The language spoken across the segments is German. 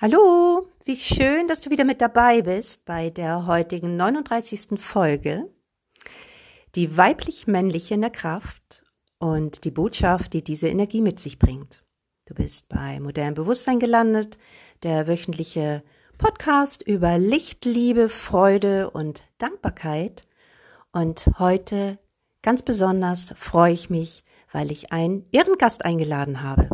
Hallo, wie schön, dass du wieder mit dabei bist bei der heutigen 39. Folge. Die weiblich-männliche in der Kraft und die Botschaft, die diese Energie mit sich bringt. Du bist bei Modern Bewusstsein gelandet, der wöchentliche Podcast über Licht, Liebe, Freude und Dankbarkeit. Und heute ganz besonders freue ich mich, weil ich einen Ehrengast eingeladen habe.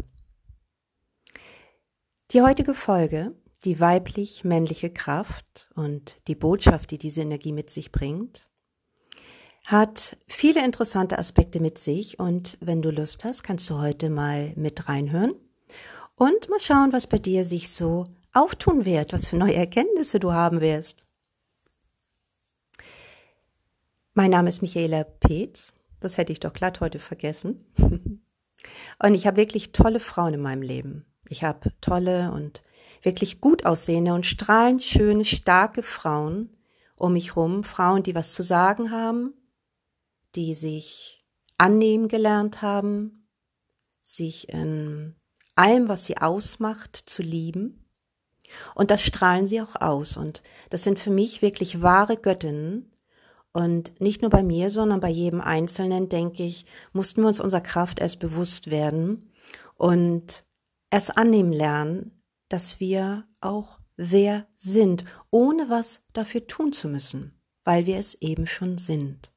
Die heutige Folge, die weiblich-männliche Kraft und die Botschaft, die diese Energie mit sich bringt, hat viele interessante Aspekte mit sich und wenn du Lust hast, kannst du heute mal mit reinhören und mal schauen, was bei dir sich so auftun wird, was für neue Erkenntnisse du haben wirst. Mein Name ist Michaela Peetz, das hätte ich doch glatt heute vergessen. Und ich habe wirklich tolle Frauen in meinem Leben. Ich habe tolle und wirklich gut aussehende und strahlend schöne, starke Frauen um mich rum, Frauen, die was zu sagen haben, die sich annehmen gelernt haben, sich in allem, was sie ausmacht, zu lieben. Und das strahlen sie auch aus. Und das sind für mich wirklich wahre Göttinnen. Und nicht nur bei mir, sondern bei jedem Einzelnen, denke ich, mussten wir uns unserer Kraft erst bewusst werden und erst annehmen lernen, dass wir auch wer sind, ohne was dafür tun zu müssen, weil wir es eben schon sind.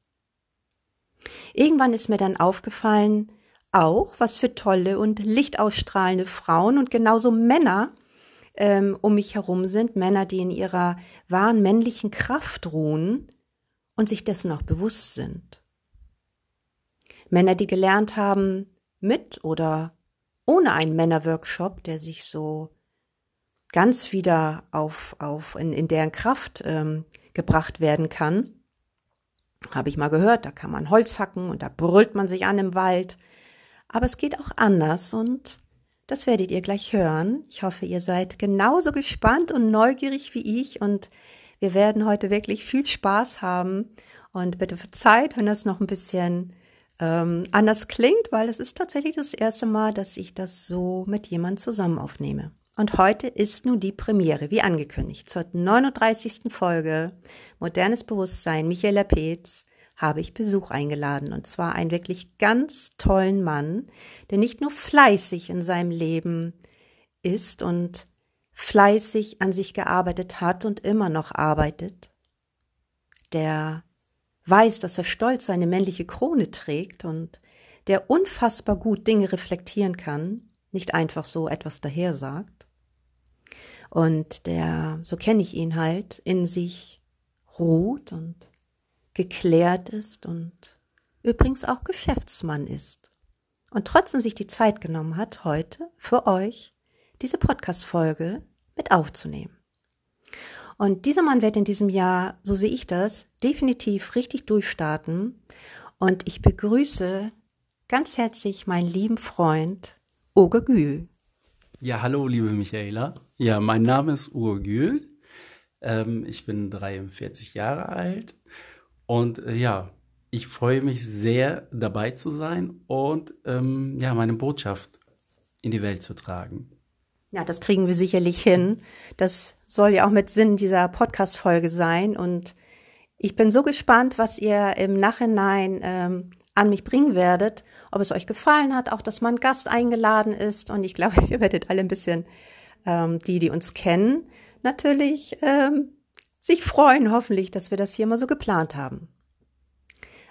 Irgendwann ist mir dann aufgefallen, auch was für tolle und lichtausstrahlende Frauen und genauso Männer ähm, um mich herum sind, Männer, die in ihrer wahren männlichen Kraft ruhen und sich dessen auch bewusst sind. Männer, die gelernt haben, mit oder ohne einen Männerworkshop, der sich so ganz wieder auf, auf in, in deren Kraft ähm, gebracht werden kann. Habe ich mal gehört, da kann man Holz hacken und da brüllt man sich an im Wald. Aber es geht auch anders und das werdet ihr gleich hören. Ich hoffe, ihr seid genauso gespannt und neugierig wie ich und wir werden heute wirklich viel Spaß haben. Und bitte verzeiht, wenn das noch ein bisschen ähm, anders klingt, weil es ist tatsächlich das erste Mal, dass ich das so mit jemand zusammen aufnehme. Und heute ist nun die Premiere, wie angekündigt, zur 39. Folge Modernes Bewusstsein, Michaela Peetz, habe ich Besuch eingeladen. Und zwar einen wirklich ganz tollen Mann, der nicht nur fleißig in seinem Leben ist und fleißig an sich gearbeitet hat und immer noch arbeitet, der weiß, dass er stolz seine männliche Krone trägt und der unfassbar gut Dinge reflektieren kann, nicht einfach so etwas daher sagt. Und der, so kenne ich ihn halt, in sich ruht und geklärt ist und übrigens auch Geschäftsmann ist. Und trotzdem sich die Zeit genommen hat, heute für euch diese Podcast-Folge mit aufzunehmen. Und dieser Mann wird in diesem Jahr, so sehe ich das, definitiv richtig durchstarten. Und ich begrüße ganz herzlich meinen lieben Freund Uwe Gül. Ja, hallo, liebe Michaela. Ja, mein Name ist Uwe Gül. Ähm, ich bin 43 Jahre alt. Und äh, ja, ich freue mich sehr, dabei zu sein und ähm, ja, meine Botschaft in die Welt zu tragen. Ja, das kriegen wir sicherlich hin. Das soll ja auch mit Sinn dieser Podcast-Folge sein. Und ich bin so gespannt, was ihr im Nachhinein ähm, an mich bringen werdet, ob es euch gefallen hat, auch dass mein Gast eingeladen ist. Und ich glaube, ihr werdet alle ein bisschen, ähm, die, die uns kennen, natürlich ähm, sich freuen, hoffentlich, dass wir das hier mal so geplant haben.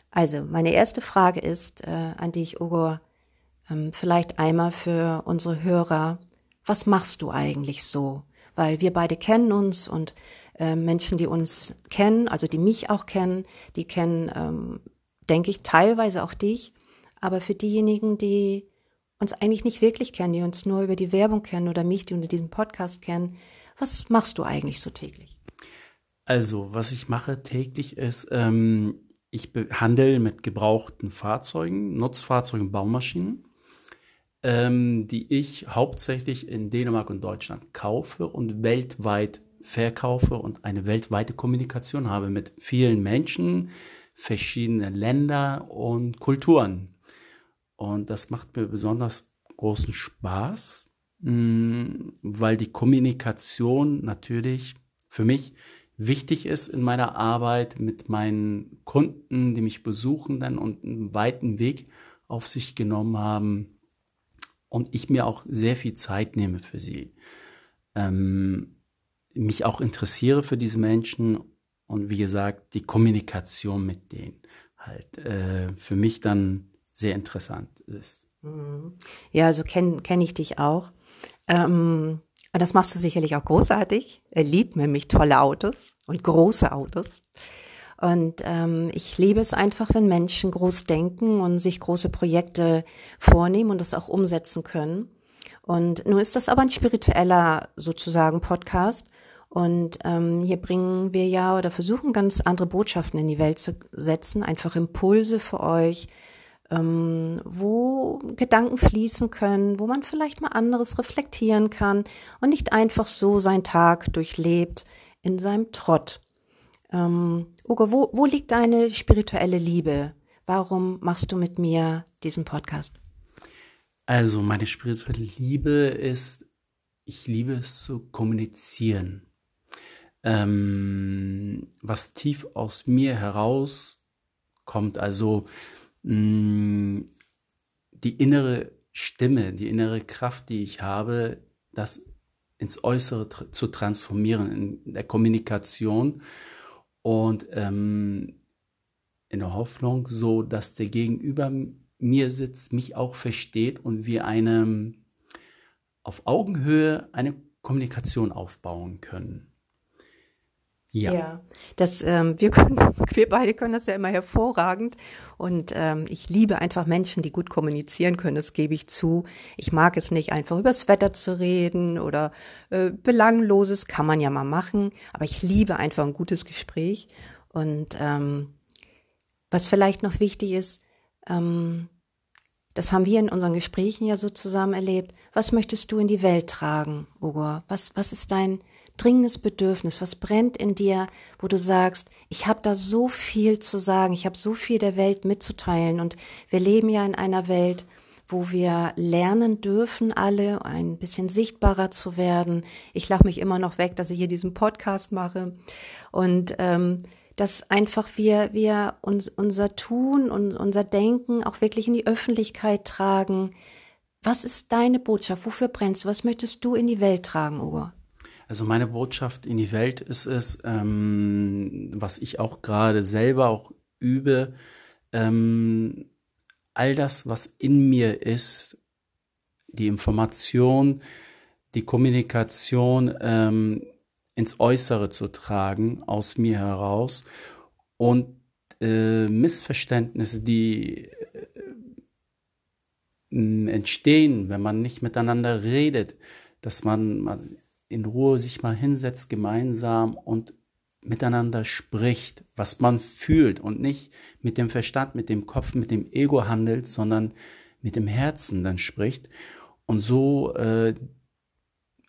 Also, meine erste Frage ist äh, an dich, Ugo, ähm, vielleicht einmal für unsere Hörer was machst du eigentlich so? Weil wir beide kennen uns und äh, Menschen, die uns kennen, also die mich auch kennen, die kennen, ähm, denke ich, teilweise auch dich. Aber für diejenigen, die uns eigentlich nicht wirklich kennen, die uns nur über die Werbung kennen oder mich, die unter diesem Podcast kennen, was machst du eigentlich so täglich? Also, was ich mache täglich ist, ähm, ich handle mit gebrauchten Fahrzeugen, Nutzfahrzeugen, Baumaschinen ähm, die ich hauptsächlich in Dänemark und Deutschland kaufe und weltweit verkaufe und eine weltweite Kommunikation habe mit vielen Menschen, verschiedenen Ländern und Kulturen. Und das macht mir besonders großen Spaß, mm, weil die Kommunikation natürlich für mich wichtig ist in meiner Arbeit mit meinen Kunden, die mich besuchen dann und einen weiten Weg auf sich genommen haben und ich mir auch sehr viel Zeit nehme für sie. Ähm, mich auch interessiere für diese Menschen und wie gesagt, die Kommunikation mit denen halt äh, für mich dann sehr interessant ist. Mhm. Ja, also kenne kenn ich dich auch. Ähm, das machst du sicherlich auch großartig. Er liebt nämlich tolle Autos und große Autos. Und ähm, ich liebe es einfach, wenn Menschen groß denken und sich große Projekte vornehmen und das auch umsetzen können. Und nun ist das aber ein spiritueller sozusagen Podcast. Und ähm, hier bringen wir ja oder versuchen ganz andere Botschaften in die Welt zu setzen, einfach Impulse für euch, ähm, wo Gedanken fließen können, wo man vielleicht mal anderes reflektieren kann und nicht einfach so seinen Tag durchlebt in seinem Trott. Ähm, Ugo, wo, wo liegt deine spirituelle Liebe? Warum machst du mit mir diesen Podcast? Also meine spirituelle Liebe ist, ich liebe es zu kommunizieren. Ähm, was tief aus mir herauskommt, also mh, mm, die innere Stimme, die innere Kraft, die ich habe, das ins Äußere tr zu transformieren in der Kommunikation und ähm, in der Hoffnung, so dass der Gegenüber mir sitzt, mich auch versteht und wir eine auf Augenhöhe eine Kommunikation aufbauen können. Ja. ja, das ähm, wir können, wir beide können das ja immer hervorragend und ähm, ich liebe einfach Menschen, die gut kommunizieren können. Das gebe ich zu. Ich mag es nicht einfach übers Wetter zu reden oder äh, belangloses kann man ja mal machen, aber ich liebe einfach ein gutes Gespräch und ähm, was vielleicht noch wichtig ist, ähm, das haben wir in unseren Gesprächen ja so zusammen erlebt. Was möchtest du in die Welt tragen, Ugo? Was was ist dein dringendes Bedürfnis? Was brennt in dir, wo du sagst, ich habe da so viel zu sagen, ich habe so viel der Welt mitzuteilen und wir leben ja in einer Welt, wo wir lernen dürfen, alle ein bisschen sichtbarer zu werden. Ich lache mich immer noch weg, dass ich hier diesen Podcast mache und ähm, dass einfach wir wir uns unser Tun und unser Denken auch wirklich in die Öffentlichkeit tragen. Was ist deine Botschaft? Wofür brennst du? Was möchtest du in die Welt tragen, Ugo? Also meine Botschaft in die Welt ist es, ähm, was ich auch gerade selber auch übe, ähm, all das, was in mir ist, die Information, die Kommunikation ähm, ins Äußere zu tragen, aus mir heraus und äh, Missverständnisse, die äh, entstehen, wenn man nicht miteinander redet, dass man, man in Ruhe sich mal hinsetzt gemeinsam und miteinander spricht, was man fühlt und nicht mit dem Verstand, mit dem Kopf, mit dem Ego handelt, sondern mit dem Herzen dann spricht. Und so äh,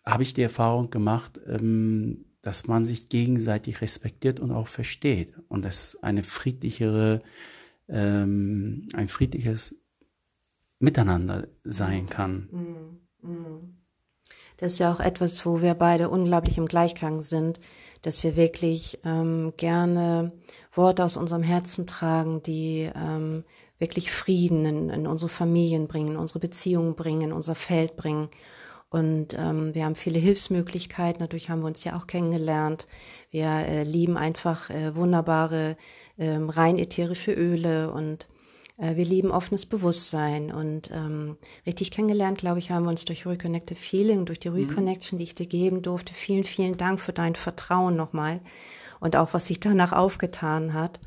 habe ich die Erfahrung gemacht, ähm, dass man sich gegenseitig respektiert und auch versteht und dass eine friedlichere, ähm, ein friedliches Miteinander sein kann. Mm. Das ist ja auch etwas, wo wir beide unglaublich im Gleichklang sind, dass wir wirklich ähm, gerne Worte aus unserem Herzen tragen, die ähm, wirklich Frieden in, in unsere Familien bringen, in unsere Beziehungen bringen, in unser Feld bringen. Und ähm, wir haben viele Hilfsmöglichkeiten, dadurch haben wir uns ja auch kennengelernt. Wir äh, lieben einfach äh, wunderbare, äh, rein ätherische Öle und wir lieben offenes Bewusstsein und ähm, richtig kennengelernt, glaube ich, haben wir uns durch Reconnected Feeling, durch die mhm. Reconnection, die ich dir geben durfte. Vielen, vielen Dank für dein Vertrauen nochmal und auch, was sich danach aufgetan hat.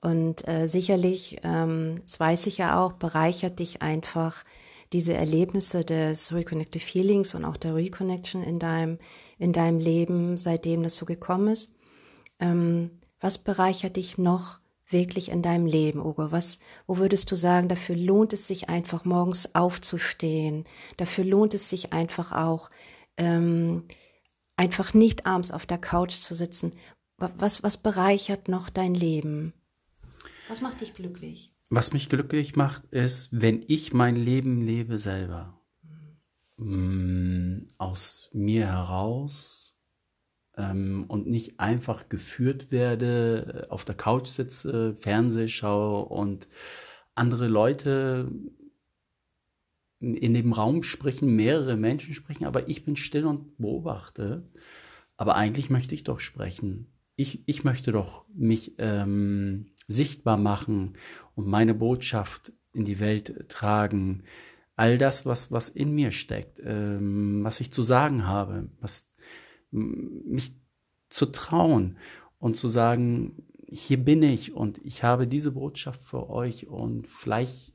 Und äh, sicherlich, ähm, das weiß ich ja auch, bereichert dich einfach diese Erlebnisse des Reconnected Feelings und auch der Reconnection in deinem, in deinem Leben, seitdem das so gekommen ist. Ähm, was bereichert dich noch wirklich in deinem Leben, Ugo? Was, wo würdest du sagen, dafür lohnt es sich einfach morgens aufzustehen? Dafür lohnt es sich einfach auch, ähm, einfach nicht abends auf der Couch zu sitzen. Was, was bereichert noch dein Leben? Was macht dich glücklich? Was mich glücklich macht, ist, wenn ich mein Leben lebe selber. mh, aus mir heraus ähm, und nicht einfach geführt werde, auf der Couch sitze, Fernseh schaue und andere Leute in dem Raum sprechen, mehrere Menschen sprechen, aber ich bin still und beobachte. Aber eigentlich möchte ich doch sprechen. Ich, ich möchte doch mich ähm, sichtbar machen und meine Botschaft in die Welt tragen. All das, was, was in mir steckt, ähm, was ich zu sagen habe, was mich zu trauen und zu sagen, hier bin ich und ich habe diese Botschaft für euch und vielleicht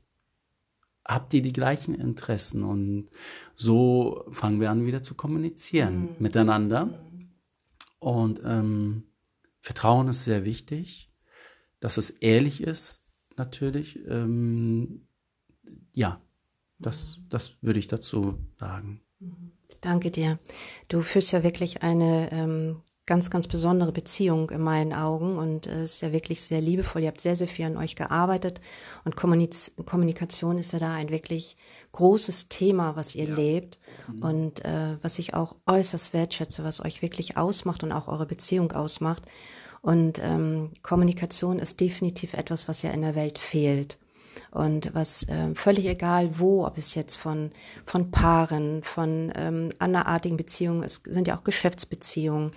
habt ihr die gleichen Interessen und so fangen wir an wieder zu kommunizieren mhm. miteinander. Und ähm, Vertrauen ist sehr wichtig, dass es ehrlich ist, natürlich. Ähm, ja, das, das würde ich dazu sagen. Danke dir. Du führst ja wirklich eine ähm, ganz, ganz besondere Beziehung in meinen Augen und es äh, ist ja wirklich sehr liebevoll. Ihr habt sehr, sehr viel an euch gearbeitet und Kommuniz Kommunikation ist ja da ein wirklich großes Thema, was ihr ja. lebt mhm. und äh, was ich auch äußerst wertschätze, was euch wirklich ausmacht und auch eure Beziehung ausmacht. Und ähm, Kommunikation ist definitiv etwas, was ja in der Welt fehlt und was äh, völlig egal wo, ob es jetzt von, von Paaren, von ähm, anderartigen Beziehungen, es sind ja auch Geschäftsbeziehungen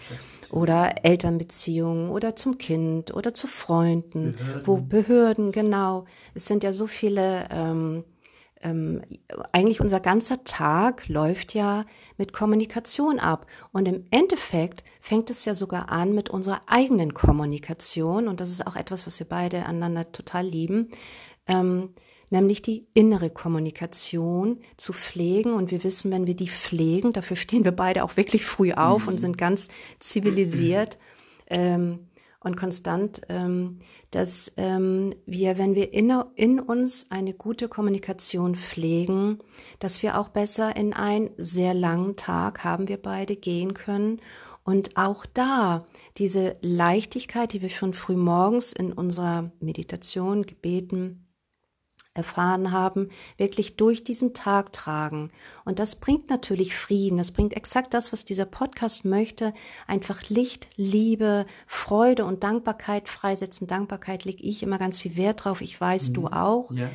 oder Elternbeziehungen oder zum Kind oder zu Freunden, Behörden. wo Behörden, genau. Es sind ja so viele ähm, ähm, eigentlich unser ganzer Tag läuft ja mit Kommunikation ab. Und im Endeffekt fängt es ja sogar an mit unserer eigenen Kommunikation. Und das ist auch etwas, was wir beide einander total lieben ähm, nämlich die innere Kommunikation zu pflegen. Und wir wissen, wenn wir die pflegen, dafür stehen wir beide auch wirklich früh auf mhm. und sind ganz zivilisiert ähm, und konstant, ähm, dass ähm, wir, wenn wir in, in uns eine gute Kommunikation pflegen, dass wir auch besser in einen sehr langen Tag haben wir beide gehen können und auch da diese Leichtigkeit, die wir schon früh morgens in unserer Meditation, Gebeten, erfahren haben, wirklich durch diesen Tag tragen. Und das bringt natürlich Frieden. Das bringt exakt das, was dieser Podcast möchte. Einfach Licht, Liebe, Freude und Dankbarkeit freisetzen. Dankbarkeit lege ich immer ganz viel Wert drauf. Ich weiß, mhm. du auch. Ja.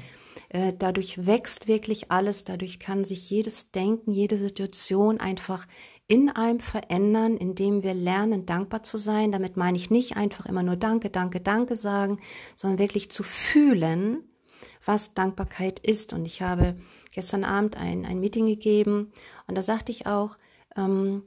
Äh, dadurch wächst wirklich alles. Dadurch kann sich jedes Denken, jede Situation einfach in einem verändern, indem wir lernen, dankbar zu sein. Damit meine ich nicht einfach immer nur Danke, Danke, Danke sagen, sondern wirklich zu fühlen, was Dankbarkeit ist. Und ich habe gestern Abend ein, ein Meeting gegeben und da sagte ich auch, ähm,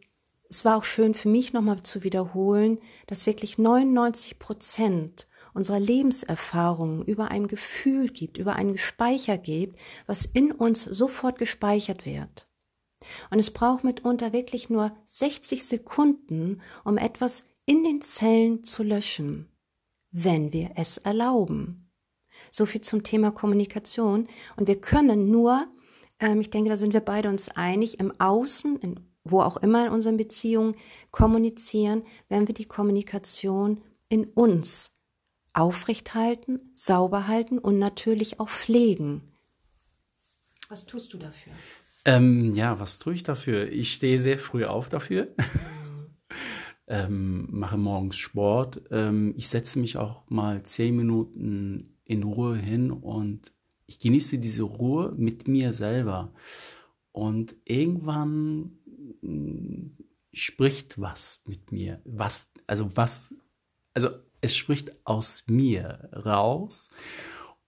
es war auch schön für mich nochmal zu wiederholen, dass wirklich 99 Prozent unserer Lebenserfahrungen über ein Gefühl gibt, über einen Speicher gibt, was in uns sofort gespeichert wird. Und es braucht mitunter wirklich nur 60 Sekunden, um etwas in den Zellen zu löschen, wenn wir es erlauben. So viel zum Thema Kommunikation. Und wir können nur, ähm, ich denke, da sind wir beide uns einig, im Außen, in, wo auch immer in unseren Beziehungen kommunizieren, wenn wir die Kommunikation in uns aufrechthalten, sauber halten und natürlich auch pflegen. Was tust du dafür? Ähm, ja, was tue ich dafür? Ich stehe sehr früh auf dafür. ähm, mache morgens Sport. Ähm, ich setze mich auch mal zehn Minuten in Ruhe hin und ich genieße diese Ruhe mit mir selber. Und irgendwann hm, spricht was mit mir. Was, also was, also es spricht aus mir raus.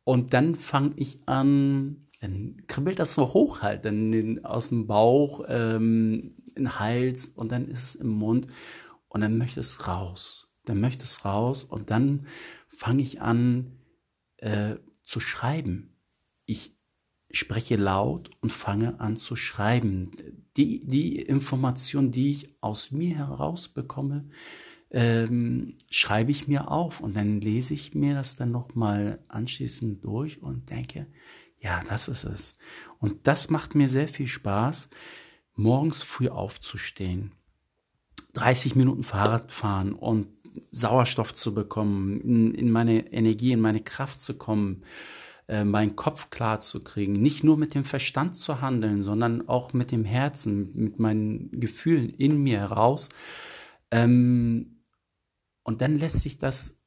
Und dann fange ich an, dann kribbelt das so hoch halt, dann aus dem Bauch, ähm, in den Hals und dann ist es im Mund und dann möchte es raus. Dann möchte es raus und dann fange ich an, äh, zu schreiben. Ich spreche laut und fange an zu schreiben. Die, die Information, die ich aus mir herausbekomme, ähm, schreibe ich mir auf und dann lese ich mir das dann nochmal anschließend durch und denke, ja, das ist es. Und das macht mir sehr viel Spaß, morgens früh aufzustehen, 30 Minuten Fahrrad fahren und Sauerstoff zu bekommen, in, in meine Energie, in meine Kraft zu kommen, äh, meinen Kopf klar zu kriegen, nicht nur mit dem Verstand zu handeln, sondern auch mit dem Herzen, mit meinen Gefühlen in mir heraus. Ähm, und dann lässt sich das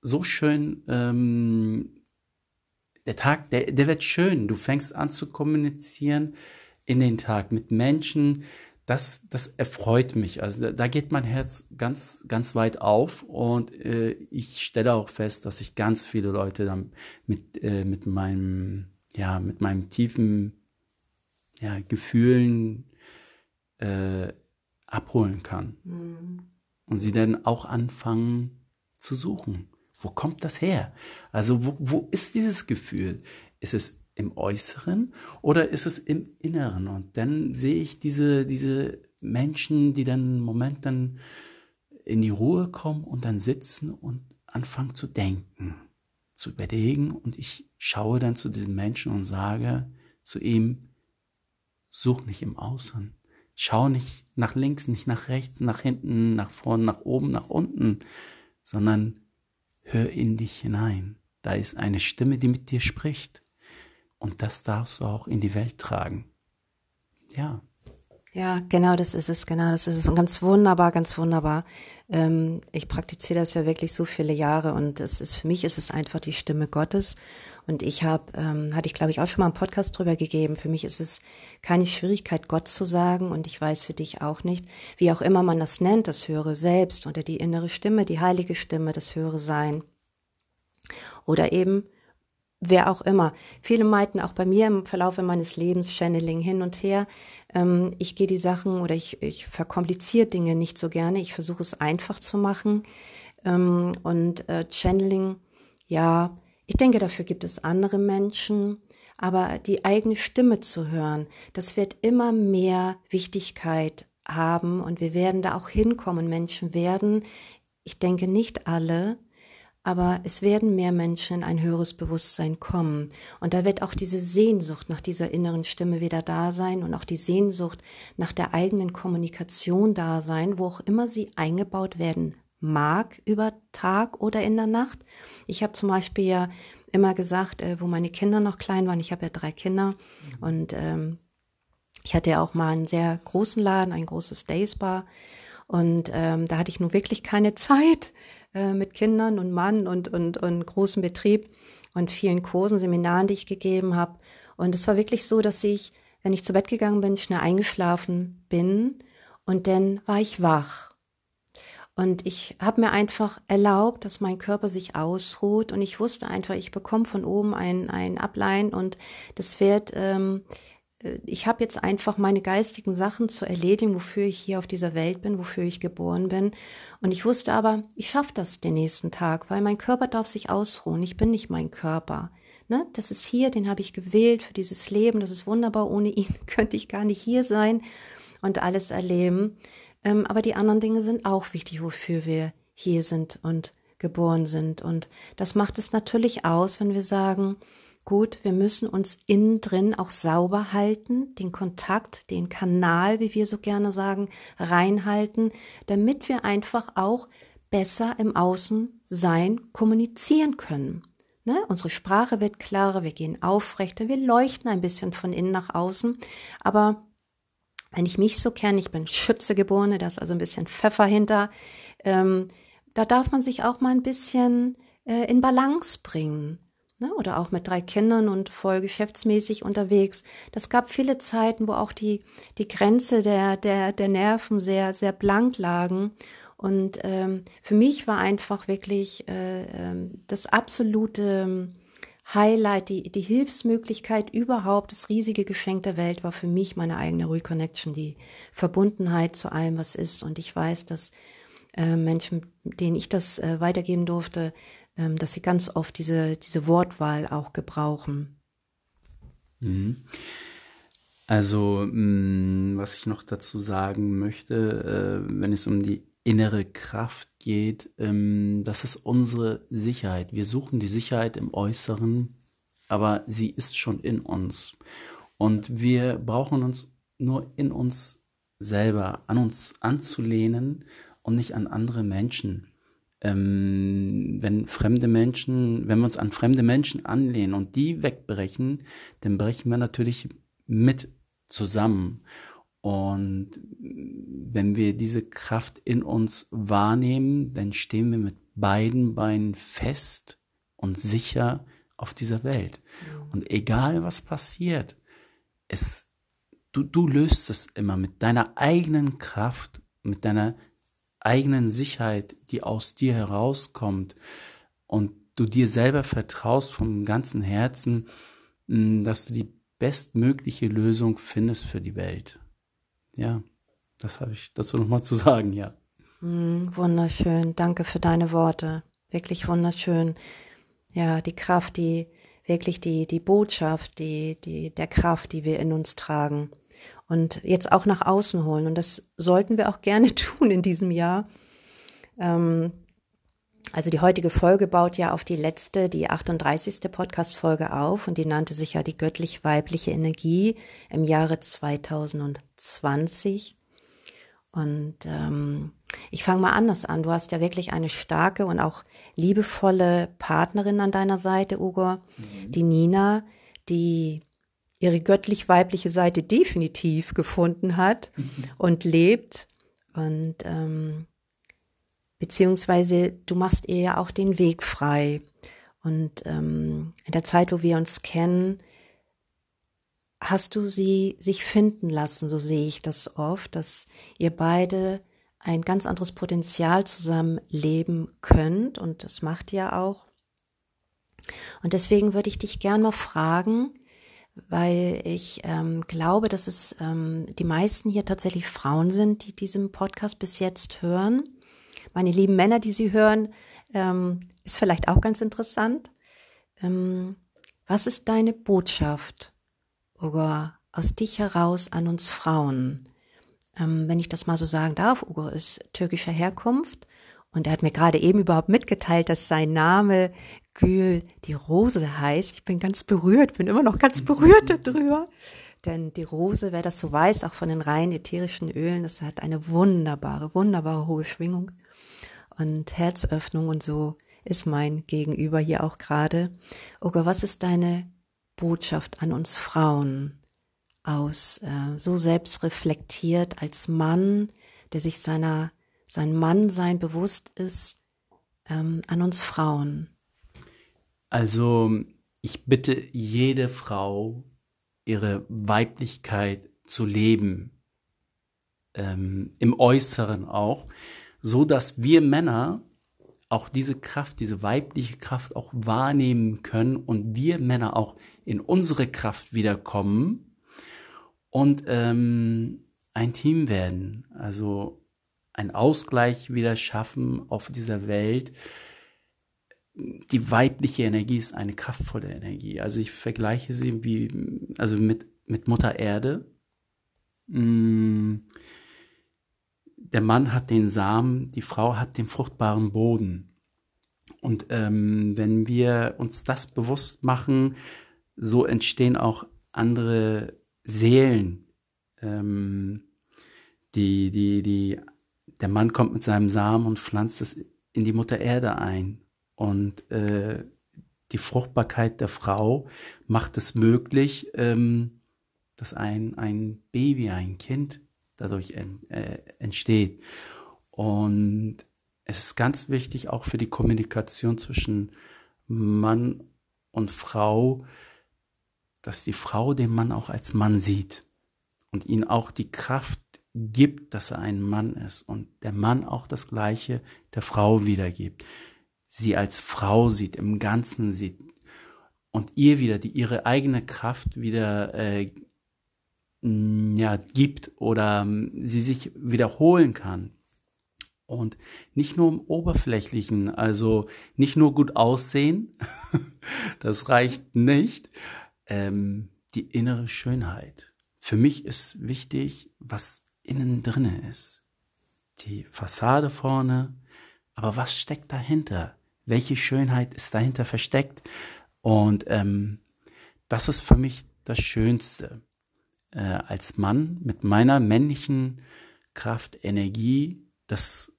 so schön, ähm, der Tag, der, der wird schön. Du fängst an zu kommunizieren in den Tag mit Menschen, das, das erfreut mich. Also da geht mein Herz ganz, ganz weit auf und äh, ich stelle auch fest, dass ich ganz viele Leute dann mit, äh, mit meinem, ja, mit meinem tiefen ja, Gefühlen äh, abholen kann. Mhm. Und sie dann auch anfangen zu suchen. Wo kommt das her? Also wo, wo ist dieses Gefühl? Ist es im Äußeren oder ist es im Inneren? Und dann sehe ich diese, diese Menschen, die dann einen Moment dann in die Ruhe kommen und dann sitzen und anfangen zu denken, zu überlegen. Und ich schaue dann zu diesem Menschen und sage zu ihm, such nicht im Außen. Schau nicht nach links, nicht nach rechts, nach hinten, nach vorn, nach oben, nach unten, sondern hör in dich hinein. Da ist eine Stimme, die mit dir spricht. Und das darfst du auch in die Welt tragen. Ja. Ja, genau das ist es, genau das ist es. Und ganz wunderbar, ganz wunderbar. Ähm, ich praktiziere das ja wirklich so viele Jahre und es ist für mich ist es einfach die Stimme Gottes. Und ich habe, ähm, hatte ich glaube ich auch schon mal einen Podcast drüber gegeben. Für mich ist es keine Schwierigkeit, Gott zu sagen und ich weiß für dich auch nicht, wie auch immer man das nennt, das höhere Selbst oder die innere Stimme, die heilige Stimme, das höhere Sein. Oder eben wer auch immer. Viele meinten auch bei mir im Verlauf meines Lebens Channeling hin und her. Ähm, ich gehe die Sachen oder ich, ich verkompliziere Dinge nicht so gerne. Ich versuche es einfach zu machen. Ähm, und äh, Channeling, ja, ich denke, dafür gibt es andere Menschen. Aber die eigene Stimme zu hören, das wird immer mehr Wichtigkeit haben und wir werden da auch hinkommen. Menschen werden, ich denke nicht alle, aber es werden mehr Menschen in ein höheres Bewusstsein kommen. Und da wird auch diese Sehnsucht nach dieser inneren Stimme wieder da sein und auch die Sehnsucht nach der eigenen Kommunikation da sein, wo auch immer sie eingebaut werden mag, über Tag oder in der Nacht. Ich habe zum Beispiel ja immer gesagt, äh, wo meine Kinder noch klein waren, ich habe ja drei Kinder mhm. und ähm, ich hatte ja auch mal einen sehr großen Laden, ein großes Days Bar. Und ähm, da hatte ich nun wirklich keine Zeit, äh, mit Kindern und Mann und, und, und großem Betrieb und vielen Kursen, Seminaren, die ich gegeben habe. Und es war wirklich so, dass ich, wenn ich zu Bett gegangen bin, schnell eingeschlafen bin und dann war ich wach. Und ich habe mir einfach erlaubt, dass mein Körper sich ausruht und ich wusste einfach, ich bekomme von oben ein, ein Ablein und das wird ähm, äh, ich habe jetzt einfach meine geistigen Sachen zu erledigen, wofür ich hier auf dieser Welt bin, wofür ich geboren bin. Und ich wusste aber, ich schaffe das den nächsten Tag, weil mein Körper darf sich ausruhen. Ich bin nicht mein Körper. Ne? Das ist hier, den habe ich gewählt für dieses Leben. Das ist wunderbar. Ohne ihn könnte ich gar nicht hier sein und alles erleben. Ähm, aber die anderen Dinge sind auch wichtig, wofür wir hier sind und geboren sind. Und das macht es natürlich aus, wenn wir sagen, Gut, wir müssen uns innen drin auch sauber halten, den Kontakt, den Kanal, wie wir so gerne sagen, reinhalten, damit wir einfach auch besser im Außen sein, kommunizieren können. Ne? Unsere Sprache wird klarer, wir gehen aufrechter, wir leuchten ein bisschen von innen nach außen. Aber wenn ich mich so kenne, ich bin Schützegeborene, da ist also ein bisschen Pfeffer hinter, ähm, da darf man sich auch mal ein bisschen äh, in Balance bringen ne? oder auch mit drei Kindern und voll geschäftsmäßig unterwegs. Das gab viele Zeiten, wo auch die, die Grenze der, der, der Nerven sehr, sehr blank lagen. Und ähm, für mich war einfach wirklich äh, äh, das absolute ähm, Highlight, die, die Hilfsmöglichkeit überhaupt, das riesige Geschenk der Welt war für mich meine eigene Reconnection, die Verbundenheit zu allem, was ist. Und ich weiß, dass äh, Menschen, denen ich das äh, weitergeben durfte, ähm, dass sie ganz oft diese, diese Wortwahl auch gebrauchen. Mhm. Also, mm, was ich noch dazu sagen möchte, äh, wenn es um die innere Kraft geht, ähm, das ist unsere Sicherheit. Wir suchen die Sicherheit im Äußeren, aber sie ist schon in uns. Und wir brauchen uns nur in uns selber, an uns anzulehnen und nicht an andere Menschen ähm, wenn fremde Menschen, wenn wir uns an fremde Menschen anlehnen und die wegbrechen, dann brechen wir natürlich mit zusammen. Und wenn wir diese Kraft in uns wahrnehmen, dann stehen wir mit beiden Beinen fest und sicher auf dieser Welt. Und egal was passiert, es, du, du löst es immer mit deiner eigenen Kraft, mit deiner eigenen Sicherheit, die aus dir herauskommt und du dir selber vertraust vom ganzen Herzen, mm, dass du die bestmögliche Lösung findest für die Welt. Ja, das habe ich dazu nochmal zu sagen, ja. Mm, wunderschön, danke für deine Worte. Wirklich wunderschön. Ja, die Kraft, die, wirklich die, die Botschaft, die, die, der Kraft, die wir in uns tragen und jetzt auch nach außen holen. Und das sollten wir auch gerne tun in diesem Jahr. Ähm, also die heutige Folge baut ja auf die letzte, die 38. Podcast-Folge auf und die nannte sich ja die göttlich-weibliche Energie im Jahre 2020. Und ähm, ich fange mal anders an. Du hast ja wirklich eine starke und auch liebevolle Partnerin an deiner Seite, Ugo, mhm. die Nina, die ihre göttlich-weibliche Seite definitiv gefunden hat mhm. und lebt. Und ähm, beziehungsweise du machst ihr ja auch den Weg frei. Und ähm, in der Zeit, wo wir uns kennen, hast du sie sich finden lassen, so sehe ich das oft, dass ihr beide ein ganz anderes Potenzial zusammen leben könnt und das macht ihr auch. Und deswegen würde ich dich gern mal fragen, weil ich ähm, glaube, dass es ähm, die meisten hier tatsächlich Frauen sind, die diesen Podcast bis jetzt hören. Meine lieben Männer, die sie hören, ähm, ist vielleicht auch ganz interessant. Ähm, was ist deine Botschaft, Ugo, aus dich heraus an uns Frauen? Ähm, wenn ich das mal so sagen darf, Ugo ist türkischer Herkunft und er hat mir gerade eben überhaupt mitgeteilt, dass sein Name Gül die Rose heißt. Ich bin ganz berührt, bin immer noch ganz berührt darüber. Denn die Rose, wer das so weiß, auch von den rein ätherischen Ölen, das hat eine wunderbare, wunderbare hohe Schwingung und Herzöffnung und so ist mein Gegenüber hier auch gerade. Oga, was ist deine Botschaft an uns Frauen aus, äh, so selbstreflektiert als Mann, der sich seiner, sein Mannsein bewusst ist, ähm, an uns Frauen? Also ich bitte jede Frau, ihre Weiblichkeit zu leben, ähm, im Äußeren auch, so dass wir Männer auch diese Kraft, diese weibliche Kraft auch wahrnehmen können und wir Männer auch in unsere Kraft wiederkommen und ähm, ein Team werden, also ein Ausgleich wieder schaffen auf dieser Welt, die weibliche Energie ist eine kraftvolle Energie. Also ich vergleiche sie wie, also mit, mit Mutter Erde. Mm. Der Mann hat den Samen, die Frau hat den fruchtbaren Boden. Und ähm, wenn wir uns das bewusst machen, so entstehen auch andere Seelen. Ähm, die, die, die, der Mann kommt mit seinem Samen und pflanzt es in die Mutter Erde ein. Und äh, die Fruchtbarkeit der Frau macht es möglich, ähm, dass ein, ein Baby, ein Kind dadurch en, äh, entsteht. Und es ist ganz wichtig auch für die Kommunikation zwischen Mann und Frau, dass die Frau den Mann auch als Mann sieht und ihn auch die Kraft gibt, dass er ein Mann ist und der Mann auch das Gleiche der Frau wiedergibt sie als Frau sieht, im Ganzen sieht und ihr wieder die ihre eigene Kraft wieder äh, ja, gibt oder ähm, sie sich wiederholen kann. Und nicht nur im Oberflächlichen, also nicht nur gut aussehen, das reicht nicht, ähm, die innere Schönheit. Für mich ist wichtig, was innen drinne ist. Die Fassade vorne, aber was steckt dahinter? Welche Schönheit ist dahinter versteckt. Und ähm, das ist für mich das Schönste. Äh, als Mann mit meiner männlichen Kraft, Energie, das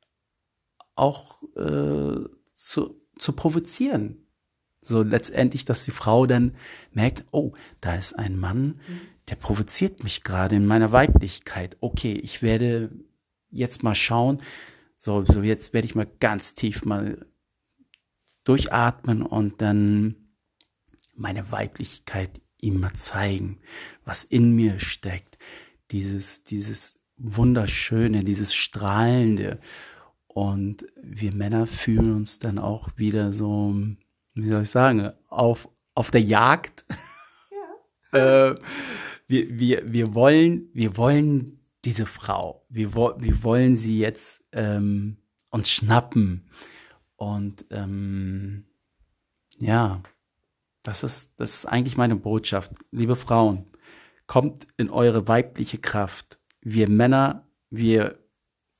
auch äh, zu, zu provozieren. So letztendlich, dass die Frau dann merkt, oh, da ist ein Mann, der provoziert mich gerade in meiner Weiblichkeit. Okay, ich werde jetzt mal schauen, so, so jetzt werde ich mal ganz tief mal durchatmen und dann meine Weiblichkeit ihm mal zeigen, was in mir steckt. Dieses, dieses Wunderschöne, dieses Strahlende. Und wir Männer fühlen uns dann auch wieder so, wie soll ich sagen, auf, auf der Jagd. Ja. äh, wir, wir, wir wollen, wir wollen diese Frau. Wir, wir wollen sie jetzt ähm, uns schnappen. Und ähm, ja, das ist, das ist eigentlich meine Botschaft. Liebe Frauen, kommt in eure weibliche Kraft. Wir Männer, wir,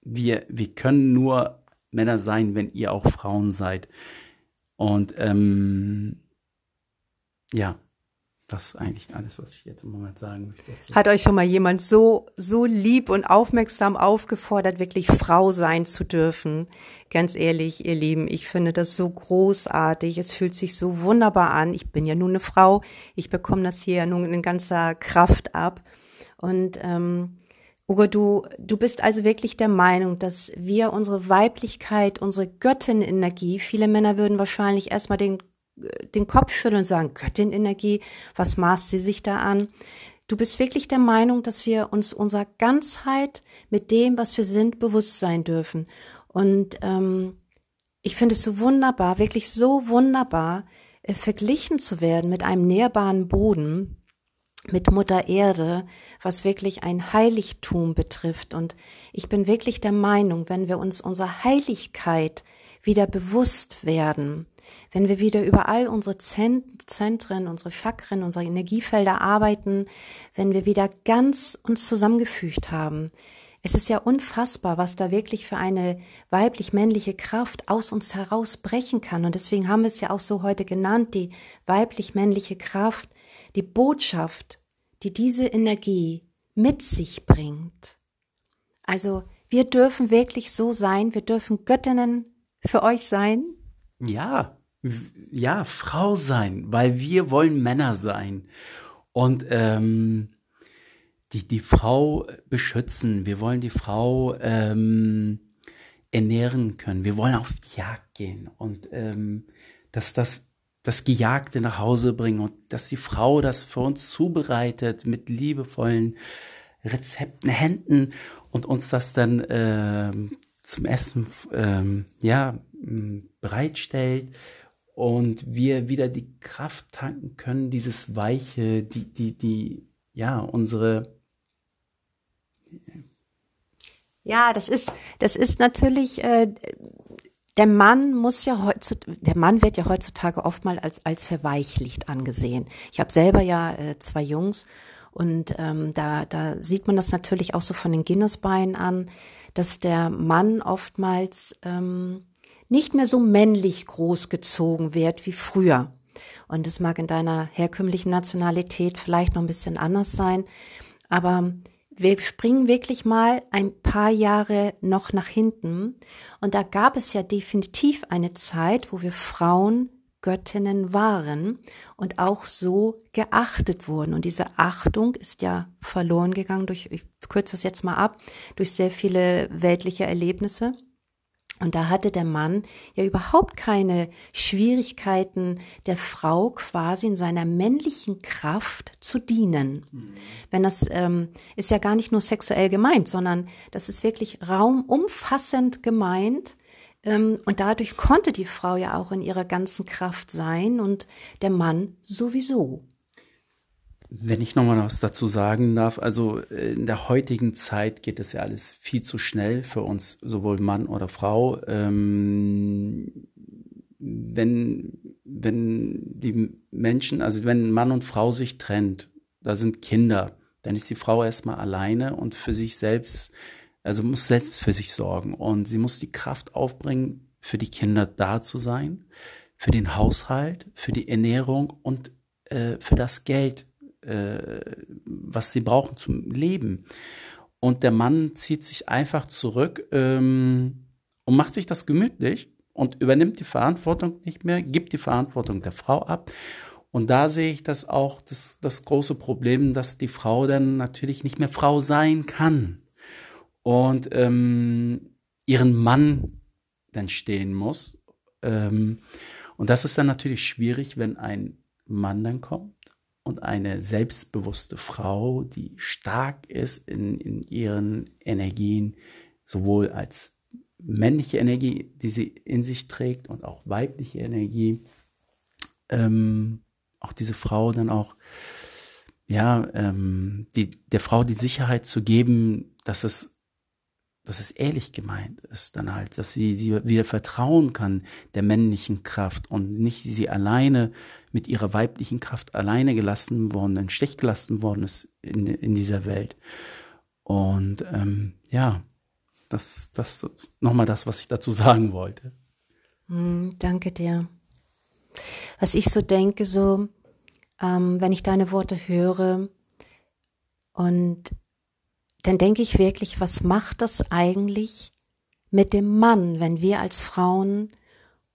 wir, wir können nur Männer sein, wenn ihr auch Frauen seid. Und ähm, ja, das ist eigentlich alles, was ich jetzt im Moment sagen möchte. Hat euch schon mal jemand so, so lieb und aufmerksam aufgefordert, wirklich Frau sein zu dürfen? Ganz ehrlich, ihr Lieben, ich finde das so großartig. Es fühlt sich so wunderbar an. Ich bin ja nun eine Frau. Ich bekomme das hier ja nun in ganzer Kraft ab. Und, ähm, Ugo, du, du bist also wirklich der Meinung, dass wir unsere Weiblichkeit, unsere Göttinenergie, viele Männer würden wahrscheinlich erstmal den den Kopf schütteln und sagen, Göttin-Energie, was maßt sie sich da an? Du bist wirklich der Meinung, dass wir uns unserer Ganzheit mit dem, was wir sind, bewusst sein dürfen. Und ähm, ich finde es so wunderbar, wirklich so wunderbar, äh, verglichen zu werden mit einem nährbaren Boden, mit Mutter Erde, was wirklich ein Heiligtum betrifft. Und ich bin wirklich der Meinung, wenn wir uns unserer Heiligkeit wieder bewusst werden, wenn wir wieder über all unsere Zentren, unsere Chakren, unsere Energiefelder arbeiten, wenn wir wieder ganz uns zusammengefügt haben. Es ist ja unfassbar, was da wirklich für eine weiblich-männliche Kraft aus uns herausbrechen kann. Und deswegen haben wir es ja auch so heute genannt, die weiblich-männliche Kraft, die Botschaft, die diese Energie mit sich bringt. Also wir dürfen wirklich so sein, wir dürfen Göttinnen für euch sein, ja, ja, Frau sein, weil wir wollen Männer sein. Und ähm, die, die Frau beschützen, wir wollen die Frau ähm, ernähren können, wir wollen auf die Jagd gehen und ähm, dass das das Gejagte nach Hause bringen und dass die Frau das für uns zubereitet mit liebevollen Rezepten, Händen und uns das dann ähm, zum Essen ähm, ja bereitstellt und wir wieder die Kraft tanken können, dieses Weiche, die, die, die, ja, unsere. Ja, das ist, das ist natürlich, äh, der Mann muss ja heutzutage, der Mann wird ja heutzutage oftmals als, als verweichlicht angesehen. Ich habe selber ja äh, zwei Jungs und ähm, da, da sieht man das natürlich auch so von den Guinnessbeinen an, dass der Mann oftmals ähm, nicht mehr so männlich großgezogen wird wie früher. Und es mag in deiner herkömmlichen Nationalität vielleicht noch ein bisschen anders sein, aber wir springen wirklich mal ein paar Jahre noch nach hinten. Und da gab es ja definitiv eine Zeit, wo wir Frauen Göttinnen waren und auch so geachtet wurden. Und diese Achtung ist ja verloren gegangen durch, ich kürze das jetzt mal ab, durch sehr viele weltliche Erlebnisse. Und da hatte der Mann ja überhaupt keine Schwierigkeiten, der Frau quasi in seiner männlichen Kraft zu dienen. Mhm. Wenn das ähm, ist ja gar nicht nur sexuell gemeint, sondern das ist wirklich raumumfassend gemeint. Ähm, und dadurch konnte die Frau ja auch in ihrer ganzen Kraft sein und der Mann sowieso. Wenn ich nochmal was dazu sagen darf, also äh, in der heutigen Zeit geht es ja alles viel zu schnell für uns, sowohl Mann oder Frau. Ähm, wenn, wenn die Menschen, also wenn Mann und Frau sich trennt, da sind Kinder, dann ist die Frau erstmal alleine und für sich selbst, also muss selbst für sich sorgen und sie muss die Kraft aufbringen, für die Kinder da zu sein, für den Haushalt, für die Ernährung und äh, für das Geld, äh, was sie brauchen zum Leben. Und der Mann zieht sich einfach zurück ähm, und macht sich das gemütlich und übernimmt die Verantwortung nicht mehr, gibt die Verantwortung der Frau ab. Und da sehe ich das auch, das, das große Problem, dass die Frau dann natürlich nicht mehr Frau sein kann und ähm, ihren Mann dann stehen muss. Ähm, und das ist dann natürlich schwierig, wenn ein Mann dann kommt und eine selbstbewusste Frau, die stark ist in, in ihren Energien, sowohl als männliche Energie, die sie in sich trägt und auch weibliche Energie, ähm, auch diese Frau dann auch, ja, ähm, die, der Frau die Sicherheit zu geben, dass es dass es ehrlich gemeint ist dann halt, dass sie sie wieder vertrauen kann der männlichen Kraft und nicht sie alleine mit ihrer weiblichen Kraft alleine gelassen worden, im Stich gelassen worden ist in, in dieser Welt. Und ähm, ja, das, das nochmal das, was ich dazu sagen wollte. Mm, danke dir. Was ich so denke, so, ähm, wenn ich deine Worte höre und dann denke ich wirklich, was macht das eigentlich mit dem Mann, wenn wir als Frauen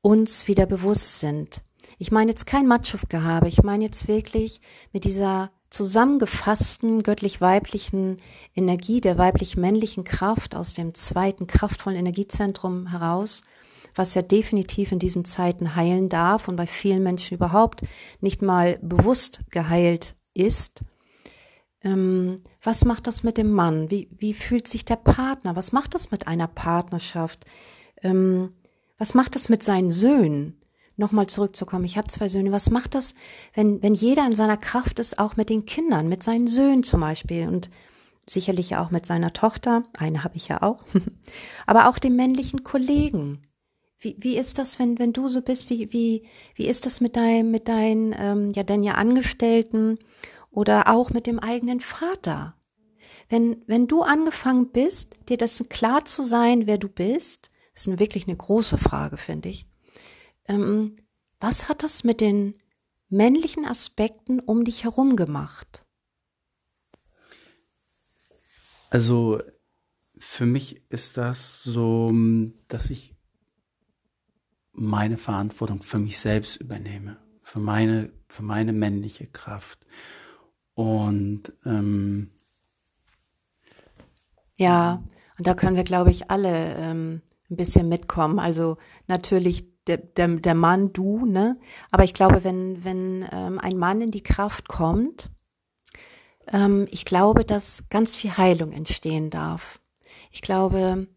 uns wieder bewusst sind? Ich meine jetzt kein Macho-Gehabe, ich meine jetzt wirklich mit dieser zusammengefassten göttlich-weiblichen Energie, der weiblich-männlichen Kraft aus dem zweiten kraftvollen Energiezentrum heraus, was ja definitiv in diesen Zeiten heilen darf und bei vielen Menschen überhaupt nicht mal bewusst geheilt ist, ähm, was macht das mit dem Mann? Wie, wie fühlt sich der Partner? Was macht das mit einer Partnerschaft? Ähm, was macht das mit seinen Söhnen? Nochmal zurückzukommen, ich habe zwei Söhne. Was macht das, wenn, wenn jeder in seiner Kraft ist, auch mit den Kindern, mit seinen Söhnen zum Beispiel und sicherlich auch mit seiner Tochter, eine habe ich ja auch, aber auch den männlichen Kollegen. Wie, wie ist das, wenn, wenn du so bist? Wie, wie, wie ist das mit deinem, mit deinen, ähm, ja, denn ja Angestellten oder auch mit dem eigenen Vater. Wenn, wenn du angefangen bist, dir das klar zu sein, wer du bist, ist wirklich eine große Frage, finde ich. Ähm, was hat das mit den männlichen Aspekten um dich herum gemacht? Also für mich ist das so, dass ich meine Verantwortung für mich selbst übernehme, für meine, für meine männliche Kraft. Und ähm, ja, und da können wir, glaube ich, alle ähm, ein bisschen mitkommen. Also natürlich der, der, der Mann, du, ne? Aber ich glaube, wenn, wenn ähm, ein Mann in die Kraft kommt, ähm, ich glaube, dass ganz viel Heilung entstehen darf. Ich glaube,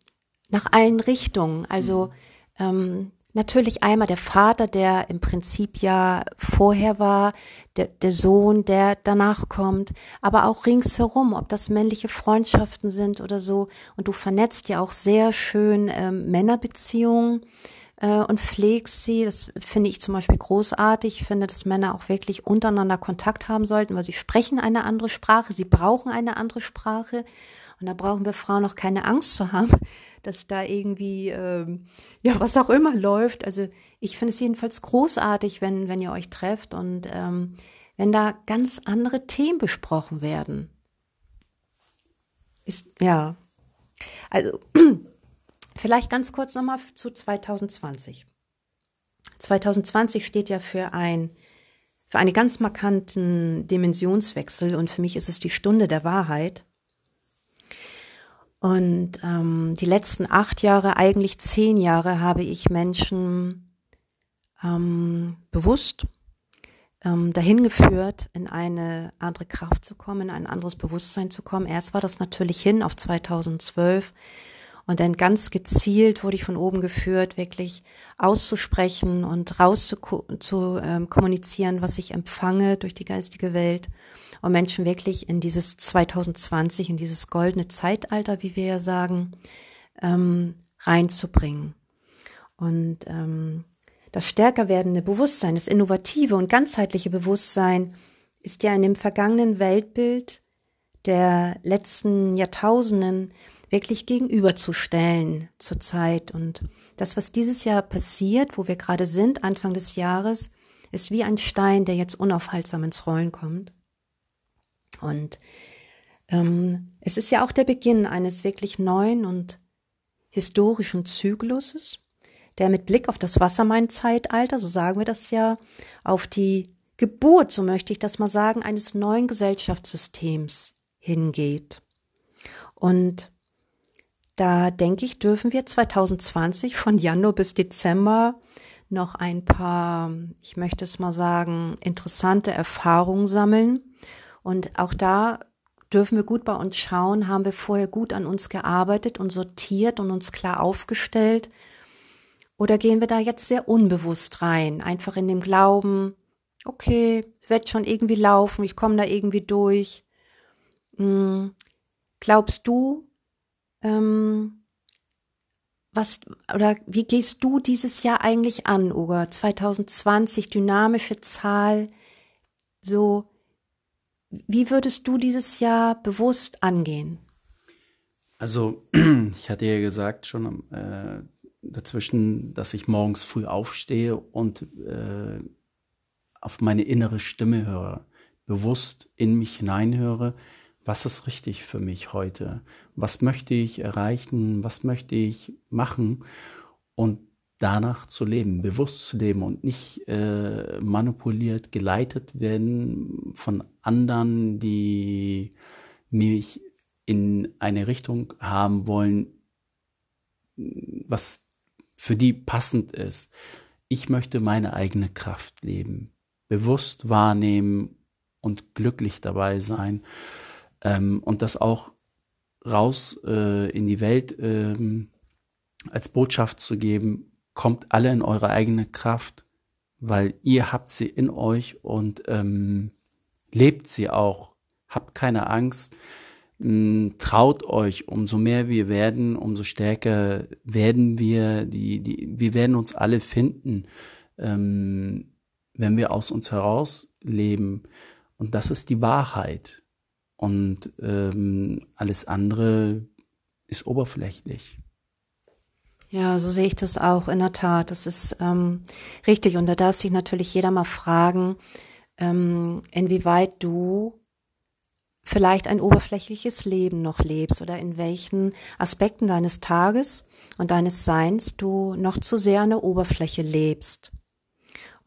nach allen Richtungen. Also mhm. ähm, Natürlich einmal der Vater, der im Prinzip ja vorher war, der, der Sohn, der danach kommt, aber auch ringsherum, ob das männliche Freundschaften sind oder so. Und du vernetzt ja auch sehr schön ähm, Männerbeziehungen äh, und pflegst sie. Das finde ich zum Beispiel großartig. Ich finde, dass Männer auch wirklich untereinander Kontakt haben sollten, weil sie sprechen eine andere Sprache, sie brauchen eine andere Sprache. Und da brauchen wir Frauen auch keine Angst zu haben, dass da irgendwie, ähm, ja, was auch immer läuft. Also ich finde es jedenfalls großartig, wenn, wenn ihr euch trefft und ähm, wenn da ganz andere Themen besprochen werden. Ist, ja. Also, vielleicht ganz kurz nochmal zu 2020. 2020 steht ja für ein, für einen ganz markanten Dimensionswechsel und für mich ist es die Stunde der Wahrheit. Und ähm, die letzten acht Jahre, eigentlich zehn Jahre, habe ich Menschen ähm, bewusst ähm, dahin geführt, in eine andere Kraft zu kommen, in ein anderes Bewusstsein zu kommen. Erst war das natürlich hin auf 2012 und dann ganz gezielt wurde ich von oben geführt, wirklich auszusprechen und raus zu, zu ähm, was ich empfange durch die geistige Welt um Menschen wirklich in dieses 2020, in dieses goldene Zeitalter, wie wir ja sagen, ähm, reinzubringen. Und ähm, das stärker werdende Bewusstsein, das innovative und ganzheitliche Bewusstsein ist ja in dem vergangenen Weltbild der letzten Jahrtausenden wirklich gegenüberzustellen zur Zeit. Und das, was dieses Jahr passiert, wo wir gerade sind, Anfang des Jahres, ist wie ein Stein, der jetzt unaufhaltsam ins Rollen kommt. Und ähm, es ist ja auch der Beginn eines wirklich neuen und historischen Zykluses, der mit Blick auf das Wassermann-Zeitalter, so sagen wir das ja, auf die Geburt, so möchte ich das mal sagen, eines neuen Gesellschaftssystems hingeht. Und da denke ich, dürfen wir 2020 von Januar bis Dezember noch ein paar, ich möchte es mal sagen, interessante Erfahrungen sammeln. Und auch da dürfen wir gut bei uns schauen, haben wir vorher gut an uns gearbeitet und sortiert und uns klar aufgestellt? Oder gehen wir da jetzt sehr unbewusst rein, einfach in dem Glauben, okay, es wird schon irgendwie laufen, ich komme da irgendwie durch. Hm, glaubst du, ähm, was oder wie gehst du dieses Jahr eigentlich an, Uga? 2020, dynamische Zahl, so wie würdest du dieses Jahr bewusst angehen? Also, ich hatte ja gesagt schon äh, dazwischen, dass ich morgens früh aufstehe und äh, auf meine innere Stimme höre, bewusst in mich hineinhöre, was ist richtig für mich heute? Was möchte ich erreichen? Was möchte ich machen? Und danach zu leben, bewusst zu leben und nicht äh, manipuliert, geleitet werden von anderen, die mich in eine Richtung haben wollen, was für die passend ist. Ich möchte meine eigene Kraft leben, bewusst wahrnehmen und glücklich dabei sein ähm, und das auch raus äh, in die Welt ähm, als Botschaft zu geben, kommt alle in eure eigene Kraft, weil ihr habt sie in euch und ähm, lebt sie auch. Habt keine Angst, ähm, traut euch, umso mehr wir werden, umso stärker werden wir, die, die, wir werden uns alle finden, ähm, wenn wir aus uns heraus leben. Und das ist die Wahrheit. Und ähm, alles andere ist oberflächlich. Ja, so sehe ich das auch in der Tat. Das ist ähm, richtig. Und da darf sich natürlich jeder mal fragen, ähm, inwieweit du vielleicht ein oberflächliches Leben noch lebst oder in welchen Aspekten deines Tages und deines Seins du noch zu sehr an der Oberfläche lebst.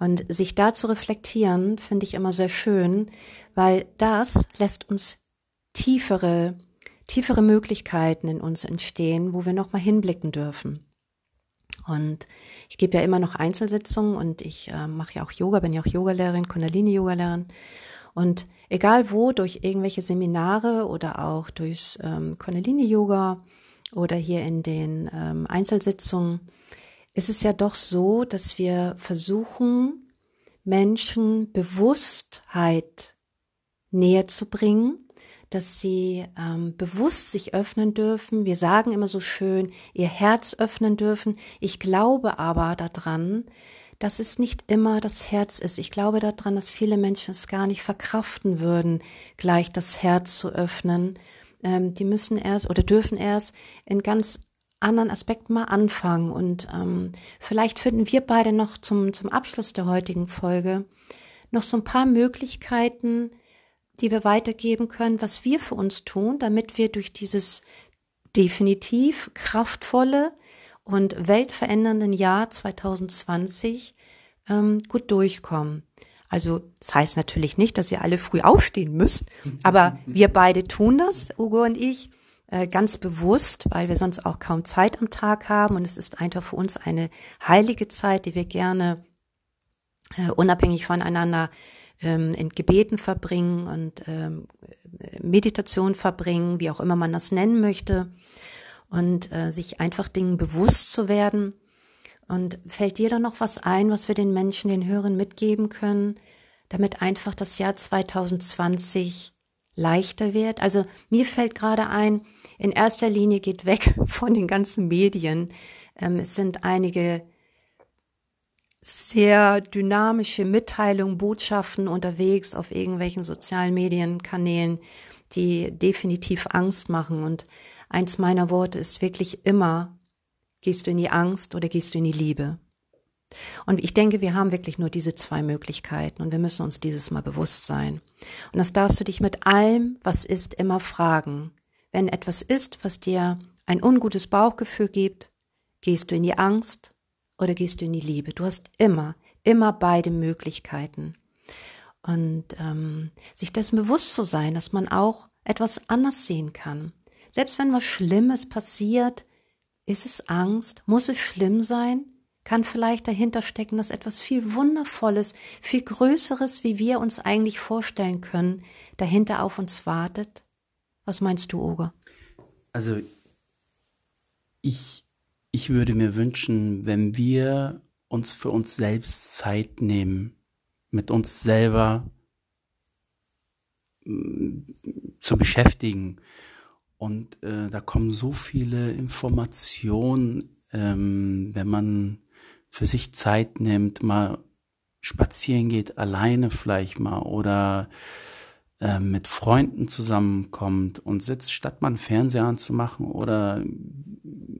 Und sich da zu reflektieren, finde ich immer sehr schön, weil das lässt uns tiefere, tiefere Möglichkeiten in uns entstehen, wo wir nochmal hinblicken dürfen. Und ich gebe ja immer noch Einzelsitzungen und ich äh, mache ja auch Yoga, bin ja auch Yogalehrerin, Kundalini-Yogalehrerin. Und egal wo, durch irgendwelche Seminare oder auch durchs ähm, Kundalini-Yoga oder hier in den ähm, Einzelsitzungen, ist es ja doch so, dass wir versuchen, Menschen Bewusstheit näher zu bringen dass sie ähm, bewusst sich öffnen dürfen. Wir sagen immer so schön, ihr Herz öffnen dürfen. Ich glaube aber daran, dass es nicht immer das Herz ist. Ich glaube daran, dass viele Menschen es gar nicht verkraften würden, gleich das Herz zu öffnen. Ähm, die müssen erst oder dürfen erst in ganz anderen Aspekten mal anfangen. Und ähm, vielleicht finden wir beide noch zum, zum Abschluss der heutigen Folge noch so ein paar Möglichkeiten, die wir weitergeben können, was wir für uns tun, damit wir durch dieses definitiv kraftvolle und weltverändernden Jahr 2020 ähm, gut durchkommen. Also das heißt natürlich nicht, dass ihr alle früh aufstehen müsst, aber wir beide tun das, Ugo und ich, äh, ganz bewusst, weil wir sonst auch kaum Zeit am Tag haben und es ist einfach für uns eine heilige Zeit, die wir gerne äh, unabhängig voneinander ähm, in Gebeten verbringen und ähm, Meditation verbringen, wie auch immer man das nennen möchte, und äh, sich einfach Dingen bewusst zu werden. Und fällt dir da noch was ein, was wir den Menschen, den Hörern mitgeben können, damit einfach das Jahr 2020 leichter wird? Also mir fällt gerade ein, in erster Linie geht weg von den ganzen Medien. Ähm, es sind einige sehr dynamische Mitteilungen, Botschaften unterwegs auf irgendwelchen sozialen Medienkanälen, die definitiv Angst machen. Und eins meiner Worte ist wirklich immer, gehst du in die Angst oder gehst du in die Liebe? Und ich denke, wir haben wirklich nur diese zwei Möglichkeiten und wir müssen uns dieses Mal bewusst sein. Und das darfst du dich mit allem, was ist, immer fragen. Wenn etwas ist, was dir ein ungutes Bauchgefühl gibt, gehst du in die Angst oder gehst du in die Liebe. Du hast immer, immer beide Möglichkeiten. Und ähm, sich dessen bewusst zu sein, dass man auch etwas anders sehen kann. Selbst wenn was Schlimmes passiert, ist es Angst? Muss es schlimm sein? Kann vielleicht dahinter stecken, dass etwas viel Wundervolles, viel Größeres, wie wir uns eigentlich vorstellen können, dahinter auf uns wartet? Was meinst du, Oger? Also ich, ich würde mir wünschen, wenn wir uns für uns selbst Zeit nehmen, mit uns selber mm, zu beschäftigen. Und äh, da kommen so viele Informationen, ähm, wenn man für sich Zeit nimmt, mal spazieren geht, alleine vielleicht mal oder äh, mit Freunden zusammenkommt und sitzt, statt mal einen Fernseher anzumachen oder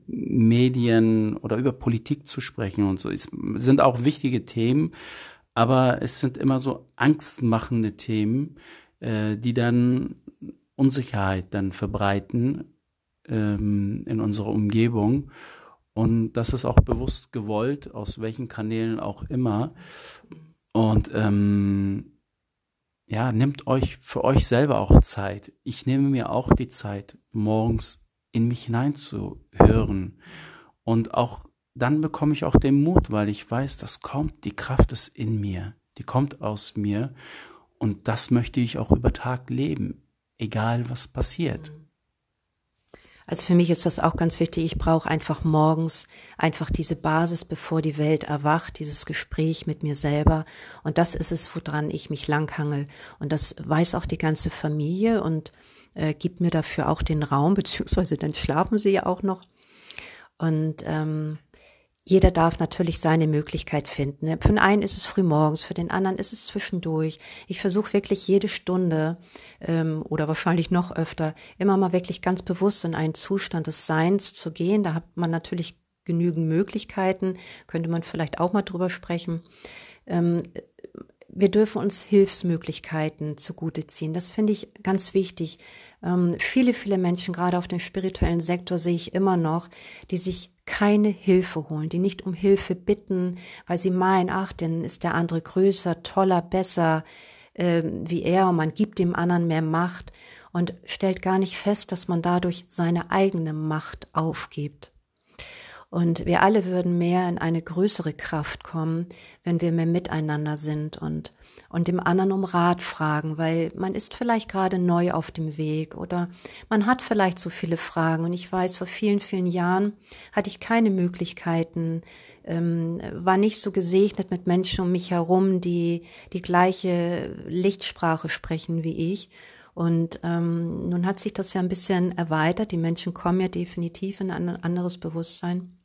Medien oder über Politik zu sprechen und so. Es sind auch wichtige Themen, aber es sind immer so angstmachende Themen, äh, die dann Unsicherheit dann verbreiten ähm, in unserer Umgebung. Und das ist auch bewusst gewollt, aus welchen Kanälen auch immer. Und ähm, ja, nehmt euch für euch selber auch Zeit. Ich nehme mir auch die Zeit, morgens in mich hineinzuhören. Und auch dann bekomme ich auch den Mut, weil ich weiß, das kommt, die Kraft ist in mir, die kommt aus mir. Und das möchte ich auch über Tag leben, egal was passiert. Also für mich ist das auch ganz wichtig. Ich brauche einfach morgens einfach diese Basis, bevor die Welt erwacht, dieses Gespräch mit mir selber. Und das ist es, woran ich mich langhangel. Und das weiß auch die ganze Familie und äh, gibt mir dafür auch den Raum, beziehungsweise dann schlafen sie ja auch noch. Und ähm, jeder darf natürlich seine Möglichkeit finden. Für den einen ist es früh morgens, für den anderen ist es zwischendurch. Ich versuche wirklich jede Stunde ähm, oder wahrscheinlich noch öfter immer mal wirklich ganz bewusst in einen Zustand des Seins zu gehen. Da hat man natürlich genügend Möglichkeiten, könnte man vielleicht auch mal drüber sprechen. Ähm, wir dürfen uns Hilfsmöglichkeiten zugute ziehen. Das finde ich ganz wichtig. Ähm, viele, viele Menschen, gerade auf dem spirituellen Sektor, sehe ich immer noch, die sich keine Hilfe holen, die nicht um Hilfe bitten, weil sie meinen, ach, denn ist der andere größer, toller, besser äh, wie er und man gibt dem anderen mehr Macht und stellt gar nicht fest, dass man dadurch seine eigene Macht aufgibt. Und wir alle würden mehr in eine größere Kraft kommen, wenn wir mehr miteinander sind und, und dem anderen um Rat fragen, weil man ist vielleicht gerade neu auf dem Weg oder man hat vielleicht so viele Fragen. Und ich weiß, vor vielen, vielen Jahren hatte ich keine Möglichkeiten, ähm, war nicht so gesegnet mit Menschen um mich herum, die die gleiche Lichtsprache sprechen wie ich. Und ähm, nun hat sich das ja ein bisschen erweitert. Die Menschen kommen ja definitiv in ein anderes Bewusstsein.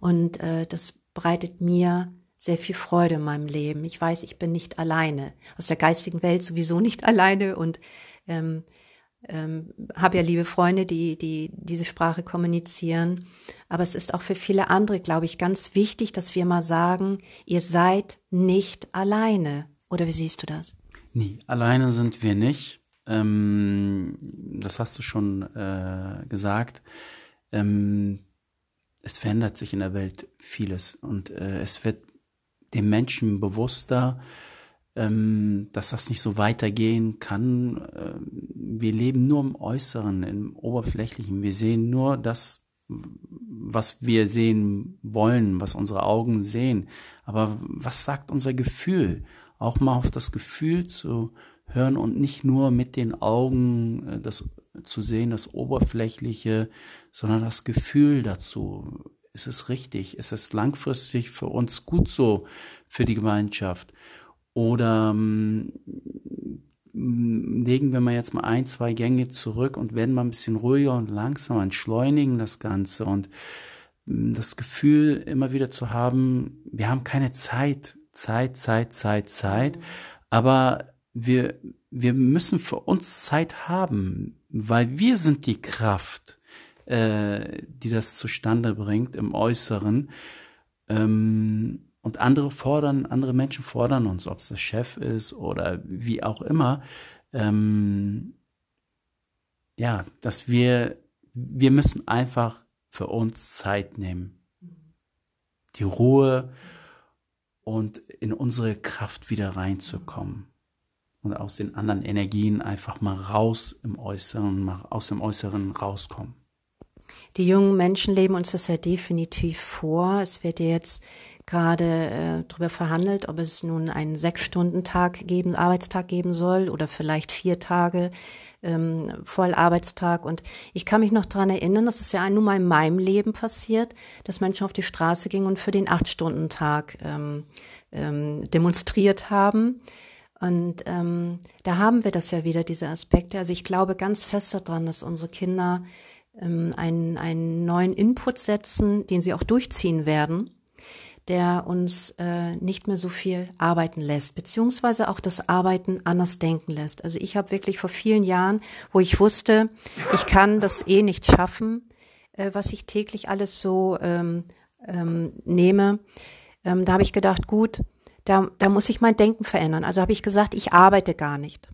Und äh, das bereitet mir sehr viel Freude in meinem Leben. Ich weiß, ich bin nicht alleine, aus der geistigen Welt sowieso nicht alleine und ähm, ähm, habe ja liebe Freunde, die, die diese Sprache kommunizieren. Aber es ist auch für viele andere, glaube ich, ganz wichtig, dass wir mal sagen, ihr seid nicht alleine. Oder wie siehst du das? Nee, alleine sind wir nicht. Ähm, das hast du schon äh, gesagt. Ähm, es verändert sich in der Welt vieles und äh, es wird dem Menschen bewusster, ähm, dass das nicht so weitergehen kann. Äh, wir leben nur im Äußeren, im Oberflächlichen. Wir sehen nur das, was wir sehen wollen, was unsere Augen sehen. Aber was sagt unser Gefühl? Auch mal auf das Gefühl zu hören und nicht nur mit den Augen äh, das zu sehen, das Oberflächliche, sondern das Gefühl dazu. Ist es richtig? Ist es langfristig für uns gut so, für die Gemeinschaft? Oder ähm, legen wir mal jetzt mal ein, zwei Gänge zurück und werden mal ein bisschen ruhiger und langsamer, entschleunigen das Ganze und ähm, das Gefühl immer wieder zu haben, wir haben keine Zeit, Zeit, Zeit, Zeit, Zeit, aber wir, wir müssen für uns Zeit haben, weil wir sind die Kraft, äh, die das zustande bringt im Äußeren. Ähm, und andere fordern, andere Menschen fordern uns, ob es der Chef ist oder wie auch immer, ähm, ja, dass wir wir müssen einfach für uns Zeit nehmen. Die Ruhe und in unsere Kraft wieder reinzukommen. Und aus den anderen Energien einfach mal raus im Äußeren, mal aus dem Äußeren rauskommen. Die jungen Menschen leben uns das ja definitiv vor. Es wird ja jetzt gerade äh, darüber verhandelt, ob es nun einen Sechs-Stunden-Tag geben, Arbeitstag geben soll oder vielleicht vier Tage ähm, Vollarbeitstag. Und ich kann mich noch dran erinnern, das ist ja nun mal in meinem Leben passiert, dass Menschen auf die Straße gingen und für den Acht-Stunden-Tag ähm, ähm, demonstriert haben. Und ähm, da haben wir das ja wieder, diese Aspekte. Also ich glaube ganz fest daran, dass unsere Kinder ähm, einen, einen neuen Input setzen, den sie auch durchziehen werden der uns äh, nicht mehr so viel arbeiten lässt, beziehungsweise auch das Arbeiten anders denken lässt. Also ich habe wirklich vor vielen Jahren, wo ich wusste, ich kann das eh nicht schaffen, äh, was ich täglich alles so ähm, ähm, nehme, ähm, da habe ich gedacht, gut, da, da muss ich mein Denken verändern. Also habe ich gesagt, ich arbeite gar nicht.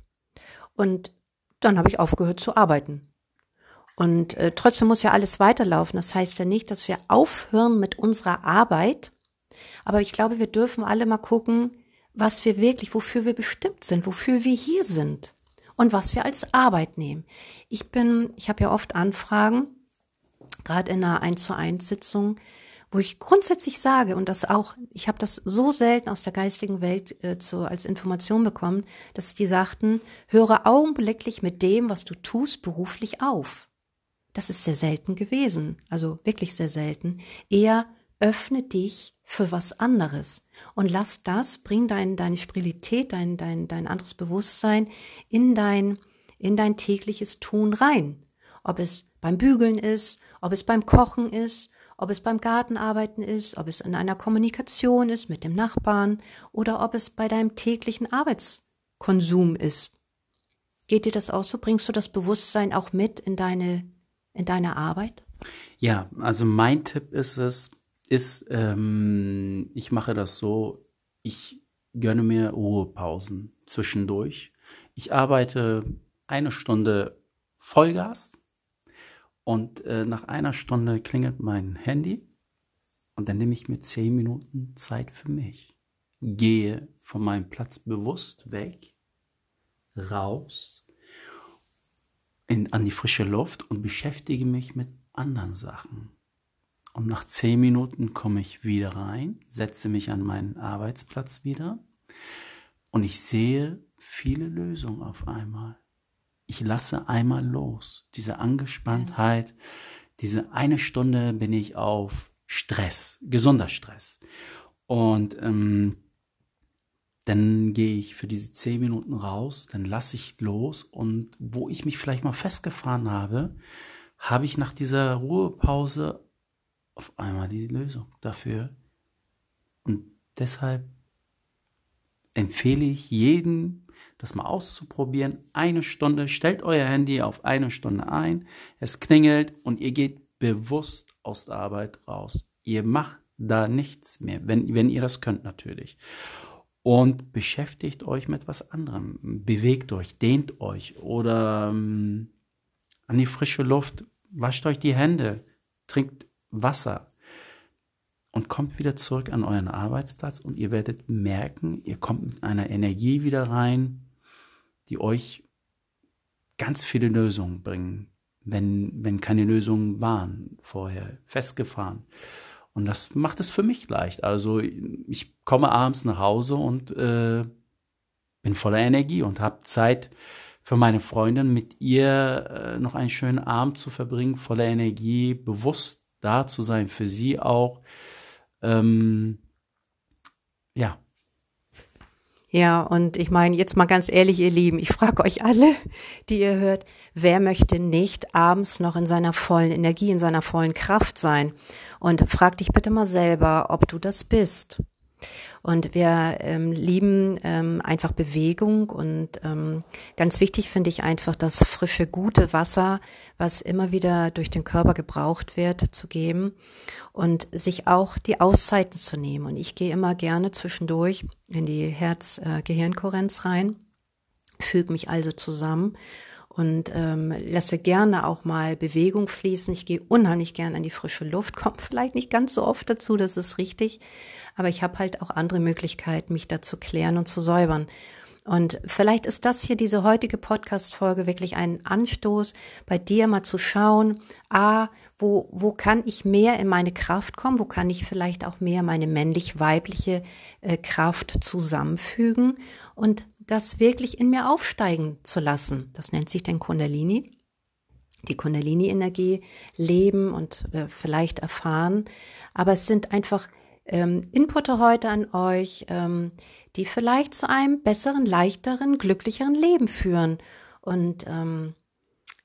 Und dann habe ich aufgehört zu arbeiten. Und äh, trotzdem muss ja alles weiterlaufen. Das heißt ja nicht, dass wir aufhören mit unserer Arbeit, aber ich glaube, wir dürfen alle mal gucken, was wir wirklich, wofür wir bestimmt sind, wofür wir hier sind und was wir als Arbeit nehmen. Ich bin, ich habe ja oft Anfragen, gerade in einer 1 zu 1 Sitzung, wo ich grundsätzlich sage, und das auch, ich habe das so selten aus der geistigen Welt äh, zu, als Information bekommen, dass die sagten, höre augenblicklich mit dem, was du tust, beruflich auf. Das ist sehr selten gewesen, also wirklich sehr selten. Eher öffne dich für was anderes und lass das, bring dein, deine Spiritualität, dein, dein, dein anderes Bewusstsein in dein, in dein tägliches Tun rein. Ob es beim Bügeln ist, ob es beim Kochen ist, ob es beim Gartenarbeiten ist, ob es in einer Kommunikation ist mit dem Nachbarn oder ob es bei deinem täglichen Arbeitskonsum ist. Geht dir das auch so? Bringst du das Bewusstsein auch mit in deine, in deine Arbeit? Ja, also mein Tipp ist es, ist, ähm, ich mache das so, ich gönne mir Ruhepausen zwischendurch. Ich arbeite eine Stunde Vollgas und äh, nach einer Stunde klingelt mein Handy und dann nehme ich mir zehn Minuten Zeit für mich. Gehe von meinem Platz bewusst weg, raus, in, an die frische Luft und beschäftige mich mit anderen Sachen. Und nach zehn Minuten komme ich wieder rein, setze mich an meinen Arbeitsplatz wieder und ich sehe viele Lösungen auf einmal. Ich lasse einmal los. Diese Angespanntheit, diese eine Stunde bin ich auf Stress, gesunder Stress. Und ähm, dann gehe ich für diese zehn Minuten raus, dann lasse ich los und wo ich mich vielleicht mal festgefahren habe, habe ich nach dieser Ruhepause auf einmal die Lösung dafür. Und deshalb empfehle ich jeden, das mal auszuprobieren. Eine Stunde, stellt euer Handy auf eine Stunde ein, es klingelt und ihr geht bewusst aus der Arbeit raus. Ihr macht da nichts mehr, wenn, wenn ihr das könnt natürlich. Und beschäftigt euch mit was anderem. Bewegt euch, dehnt euch oder ähm, an die frische Luft, wascht euch die Hände, trinkt Wasser. Und kommt wieder zurück an euren Arbeitsplatz und ihr werdet merken, ihr kommt mit einer Energie wieder rein, die euch ganz viele Lösungen bringen, wenn, wenn keine Lösungen waren vorher, festgefahren. Und das macht es für mich leicht. Also ich komme abends nach Hause und äh, bin voller Energie und habe Zeit für meine Freundin, mit ihr äh, noch einen schönen Abend zu verbringen, voller Energie, bewusst da zu sein, für sie auch. Ähm, ja. Ja, und ich meine, jetzt mal ganz ehrlich, ihr Lieben, ich frage euch alle, die ihr hört, wer möchte nicht abends noch in seiner vollen Energie, in seiner vollen Kraft sein? Und frag dich bitte mal selber, ob du das bist. Und wir ähm, lieben ähm, einfach Bewegung und ähm, ganz wichtig finde ich einfach das frische, gute Wasser, was immer wieder durch den Körper gebraucht wird, zu geben und sich auch die Auszeiten zu nehmen. Und ich gehe immer gerne zwischendurch in die Herz-Gehirnkohärenz rein, füge mich also zusammen und ähm, lasse gerne auch mal Bewegung fließen. Ich gehe unheimlich gerne an die frische Luft, kommt vielleicht nicht ganz so oft dazu, das ist richtig, aber ich habe halt auch andere Möglichkeiten, mich da zu klären und zu säubern. Und vielleicht ist das hier, diese heutige Podcast-Folge, wirklich ein Anstoß, bei dir mal zu schauen, ah, wo, wo kann ich mehr in meine Kraft kommen? Wo kann ich vielleicht auch mehr meine männlich-weibliche äh, Kraft zusammenfügen und das wirklich in mir aufsteigen zu lassen? Das nennt sich dann Kundalini. Die Kundalini-Energie leben und äh, vielleicht erfahren. Aber es sind einfach ähm, Inputte heute an euch, ähm, die vielleicht zu einem besseren, leichteren, glücklicheren Leben führen. Und ähm,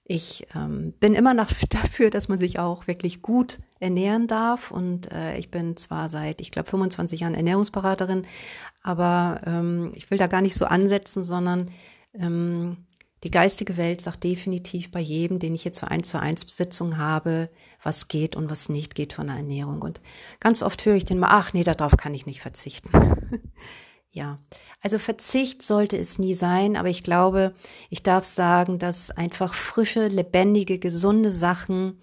ich ähm, bin immer noch dafür, dass man sich auch wirklich gut ernähren darf. Und äh, ich bin zwar seit, ich glaube, 25 Jahren Ernährungsberaterin, aber ähm, ich will da gar nicht so ansetzen, sondern ähm, die geistige Welt sagt definitiv bei jedem, den ich jetzt zur 1 zu 1 Besitzung habe, was geht und was nicht geht von der Ernährung. Und ganz oft höre ich den mal, ach nee, darauf kann ich nicht verzichten. Ja, also Verzicht sollte es nie sein, aber ich glaube, ich darf sagen, dass einfach frische, lebendige, gesunde Sachen,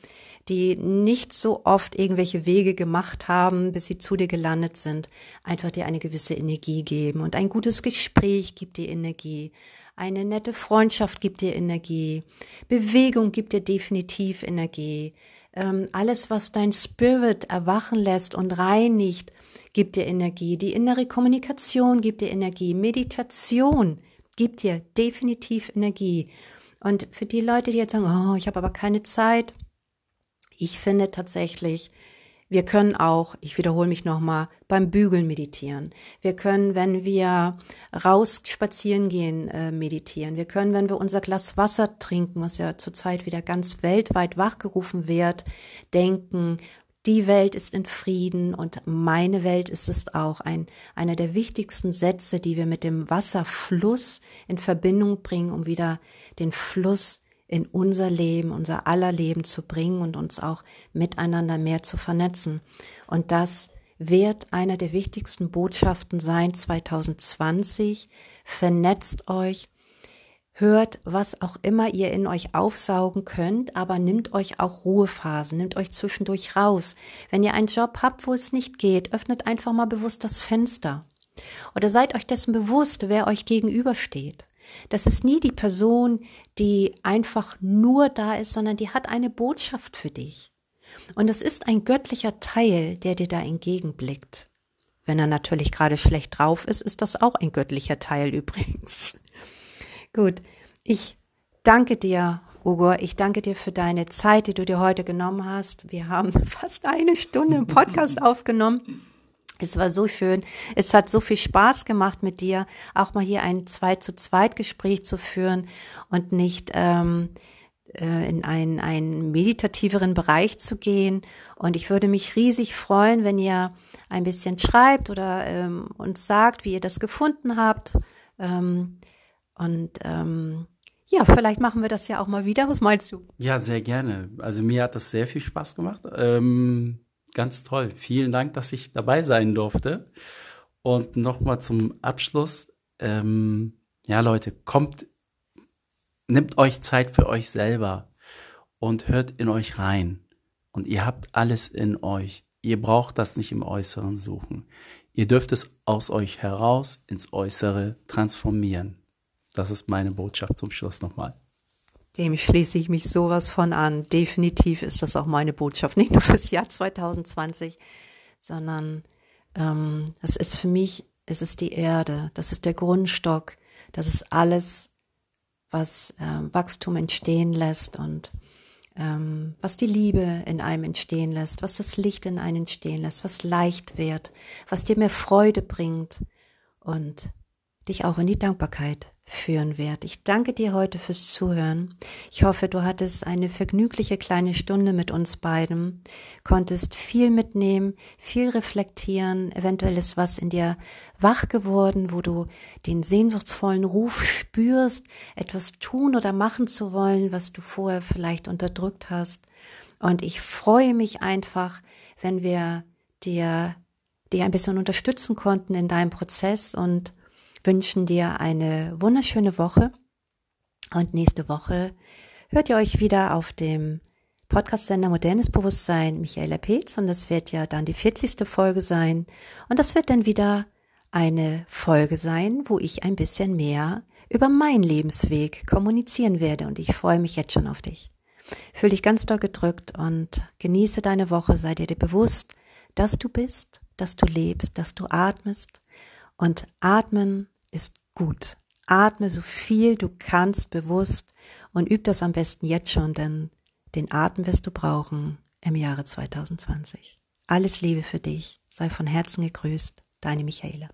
die nicht so oft irgendwelche Wege gemacht haben, bis sie zu dir gelandet sind, einfach dir eine gewisse Energie geben. Und ein gutes Gespräch gibt dir Energie. Eine nette Freundschaft gibt dir Energie. Bewegung gibt dir definitiv Energie. Ähm, alles, was dein Spirit erwachen lässt und reinigt, gibt dir Energie. Die innere Kommunikation gibt dir Energie. Meditation gibt dir definitiv Energie. Und für die Leute, die jetzt sagen, oh, ich habe aber keine Zeit, ich finde tatsächlich, wir können auch, ich wiederhole mich nochmal, beim Bügeln meditieren. Wir können, wenn wir raus spazieren gehen, äh, meditieren. Wir können, wenn wir unser Glas Wasser trinken, was ja zurzeit wieder ganz weltweit wachgerufen wird, denken, die Welt ist in Frieden und meine Welt ist es auch. Ein, einer der wichtigsten Sätze, die wir mit dem Wasserfluss in Verbindung bringen, um wieder den Fluss in unser Leben, unser aller Leben zu bringen und uns auch miteinander mehr zu vernetzen. Und das wird einer der wichtigsten Botschaften sein 2020. Vernetzt euch, hört, was auch immer ihr in euch aufsaugen könnt, aber nimmt euch auch Ruhephasen, nimmt euch zwischendurch raus. Wenn ihr einen Job habt, wo es nicht geht, öffnet einfach mal bewusst das Fenster. Oder seid euch dessen bewusst, wer euch gegenübersteht. Das ist nie die Person, die einfach nur da ist, sondern die hat eine Botschaft für dich. Und es ist ein göttlicher Teil, der dir da entgegenblickt. Wenn er natürlich gerade schlecht drauf ist, ist das auch ein göttlicher Teil übrigens. Gut, ich danke dir, Ugo. Ich danke dir für deine Zeit, die du dir heute genommen hast. Wir haben fast eine Stunde im Podcast aufgenommen. Es war so schön. Es hat so viel Spaß gemacht mit dir, auch mal hier ein zwei zu zweit Gespräch zu führen und nicht ähm, äh, in einen, einen meditativeren Bereich zu gehen. Und ich würde mich riesig freuen, wenn ihr ein bisschen schreibt oder ähm, uns sagt, wie ihr das gefunden habt. Ähm, und ähm, ja, vielleicht machen wir das ja auch mal wieder. Was meinst du? Ja, sehr gerne. Also mir hat das sehr viel Spaß gemacht. Ähm, ganz toll. Vielen Dank, dass ich dabei sein durfte. Und nochmal zum Abschluss. Ähm, ja, Leute, kommt, nimmt euch Zeit für euch selber und hört in euch rein. Und ihr habt alles in euch. Ihr braucht das nicht im Äußeren suchen. Ihr dürft es aus euch heraus ins Äußere transformieren. Das ist meine Botschaft zum Schluss nochmal. Dem schließe ich mich sowas von an. Definitiv ist das auch meine Botschaft, nicht nur fürs Jahr 2020, sondern ähm, das ist für mich, es ist die Erde, das ist der Grundstock, das ist alles, was äh, Wachstum entstehen lässt und ähm, was die Liebe in einem entstehen lässt, was das Licht in einem entstehen lässt, was leicht wird, was dir mehr Freude bringt und dich auch in die Dankbarkeit führen wird. Ich danke dir heute fürs Zuhören. Ich hoffe, du hattest eine vergnügliche kleine Stunde mit uns beiden, konntest viel mitnehmen, viel reflektieren, eventuell ist was in dir wach geworden, wo du den sehnsuchtsvollen Ruf spürst, etwas tun oder machen zu wollen, was du vorher vielleicht unterdrückt hast. Und ich freue mich einfach, wenn wir dir, dir ein bisschen unterstützen konnten in deinem Prozess und wünschen dir eine wunderschöne Woche Und nächste Woche hört ihr euch wieder auf dem Podcast-Sender Modernes Bewusstsein Michaela Peetz und das wird ja dann die 40. Folge sein. Und das wird dann wieder eine Folge sein, wo ich ein bisschen mehr über meinen Lebensweg kommunizieren werde und ich freue mich jetzt schon auf dich. Fühl dich ganz doll gedrückt und genieße deine Woche, sei dir bewusst, dass du bist, dass du lebst, dass du atmest und atmen ist gut. Atme so viel du kannst bewusst und üb das am besten jetzt schon, denn den Atem wirst du brauchen im Jahre 2020. Alles Liebe für dich. Sei von Herzen gegrüßt. Deine Michaela.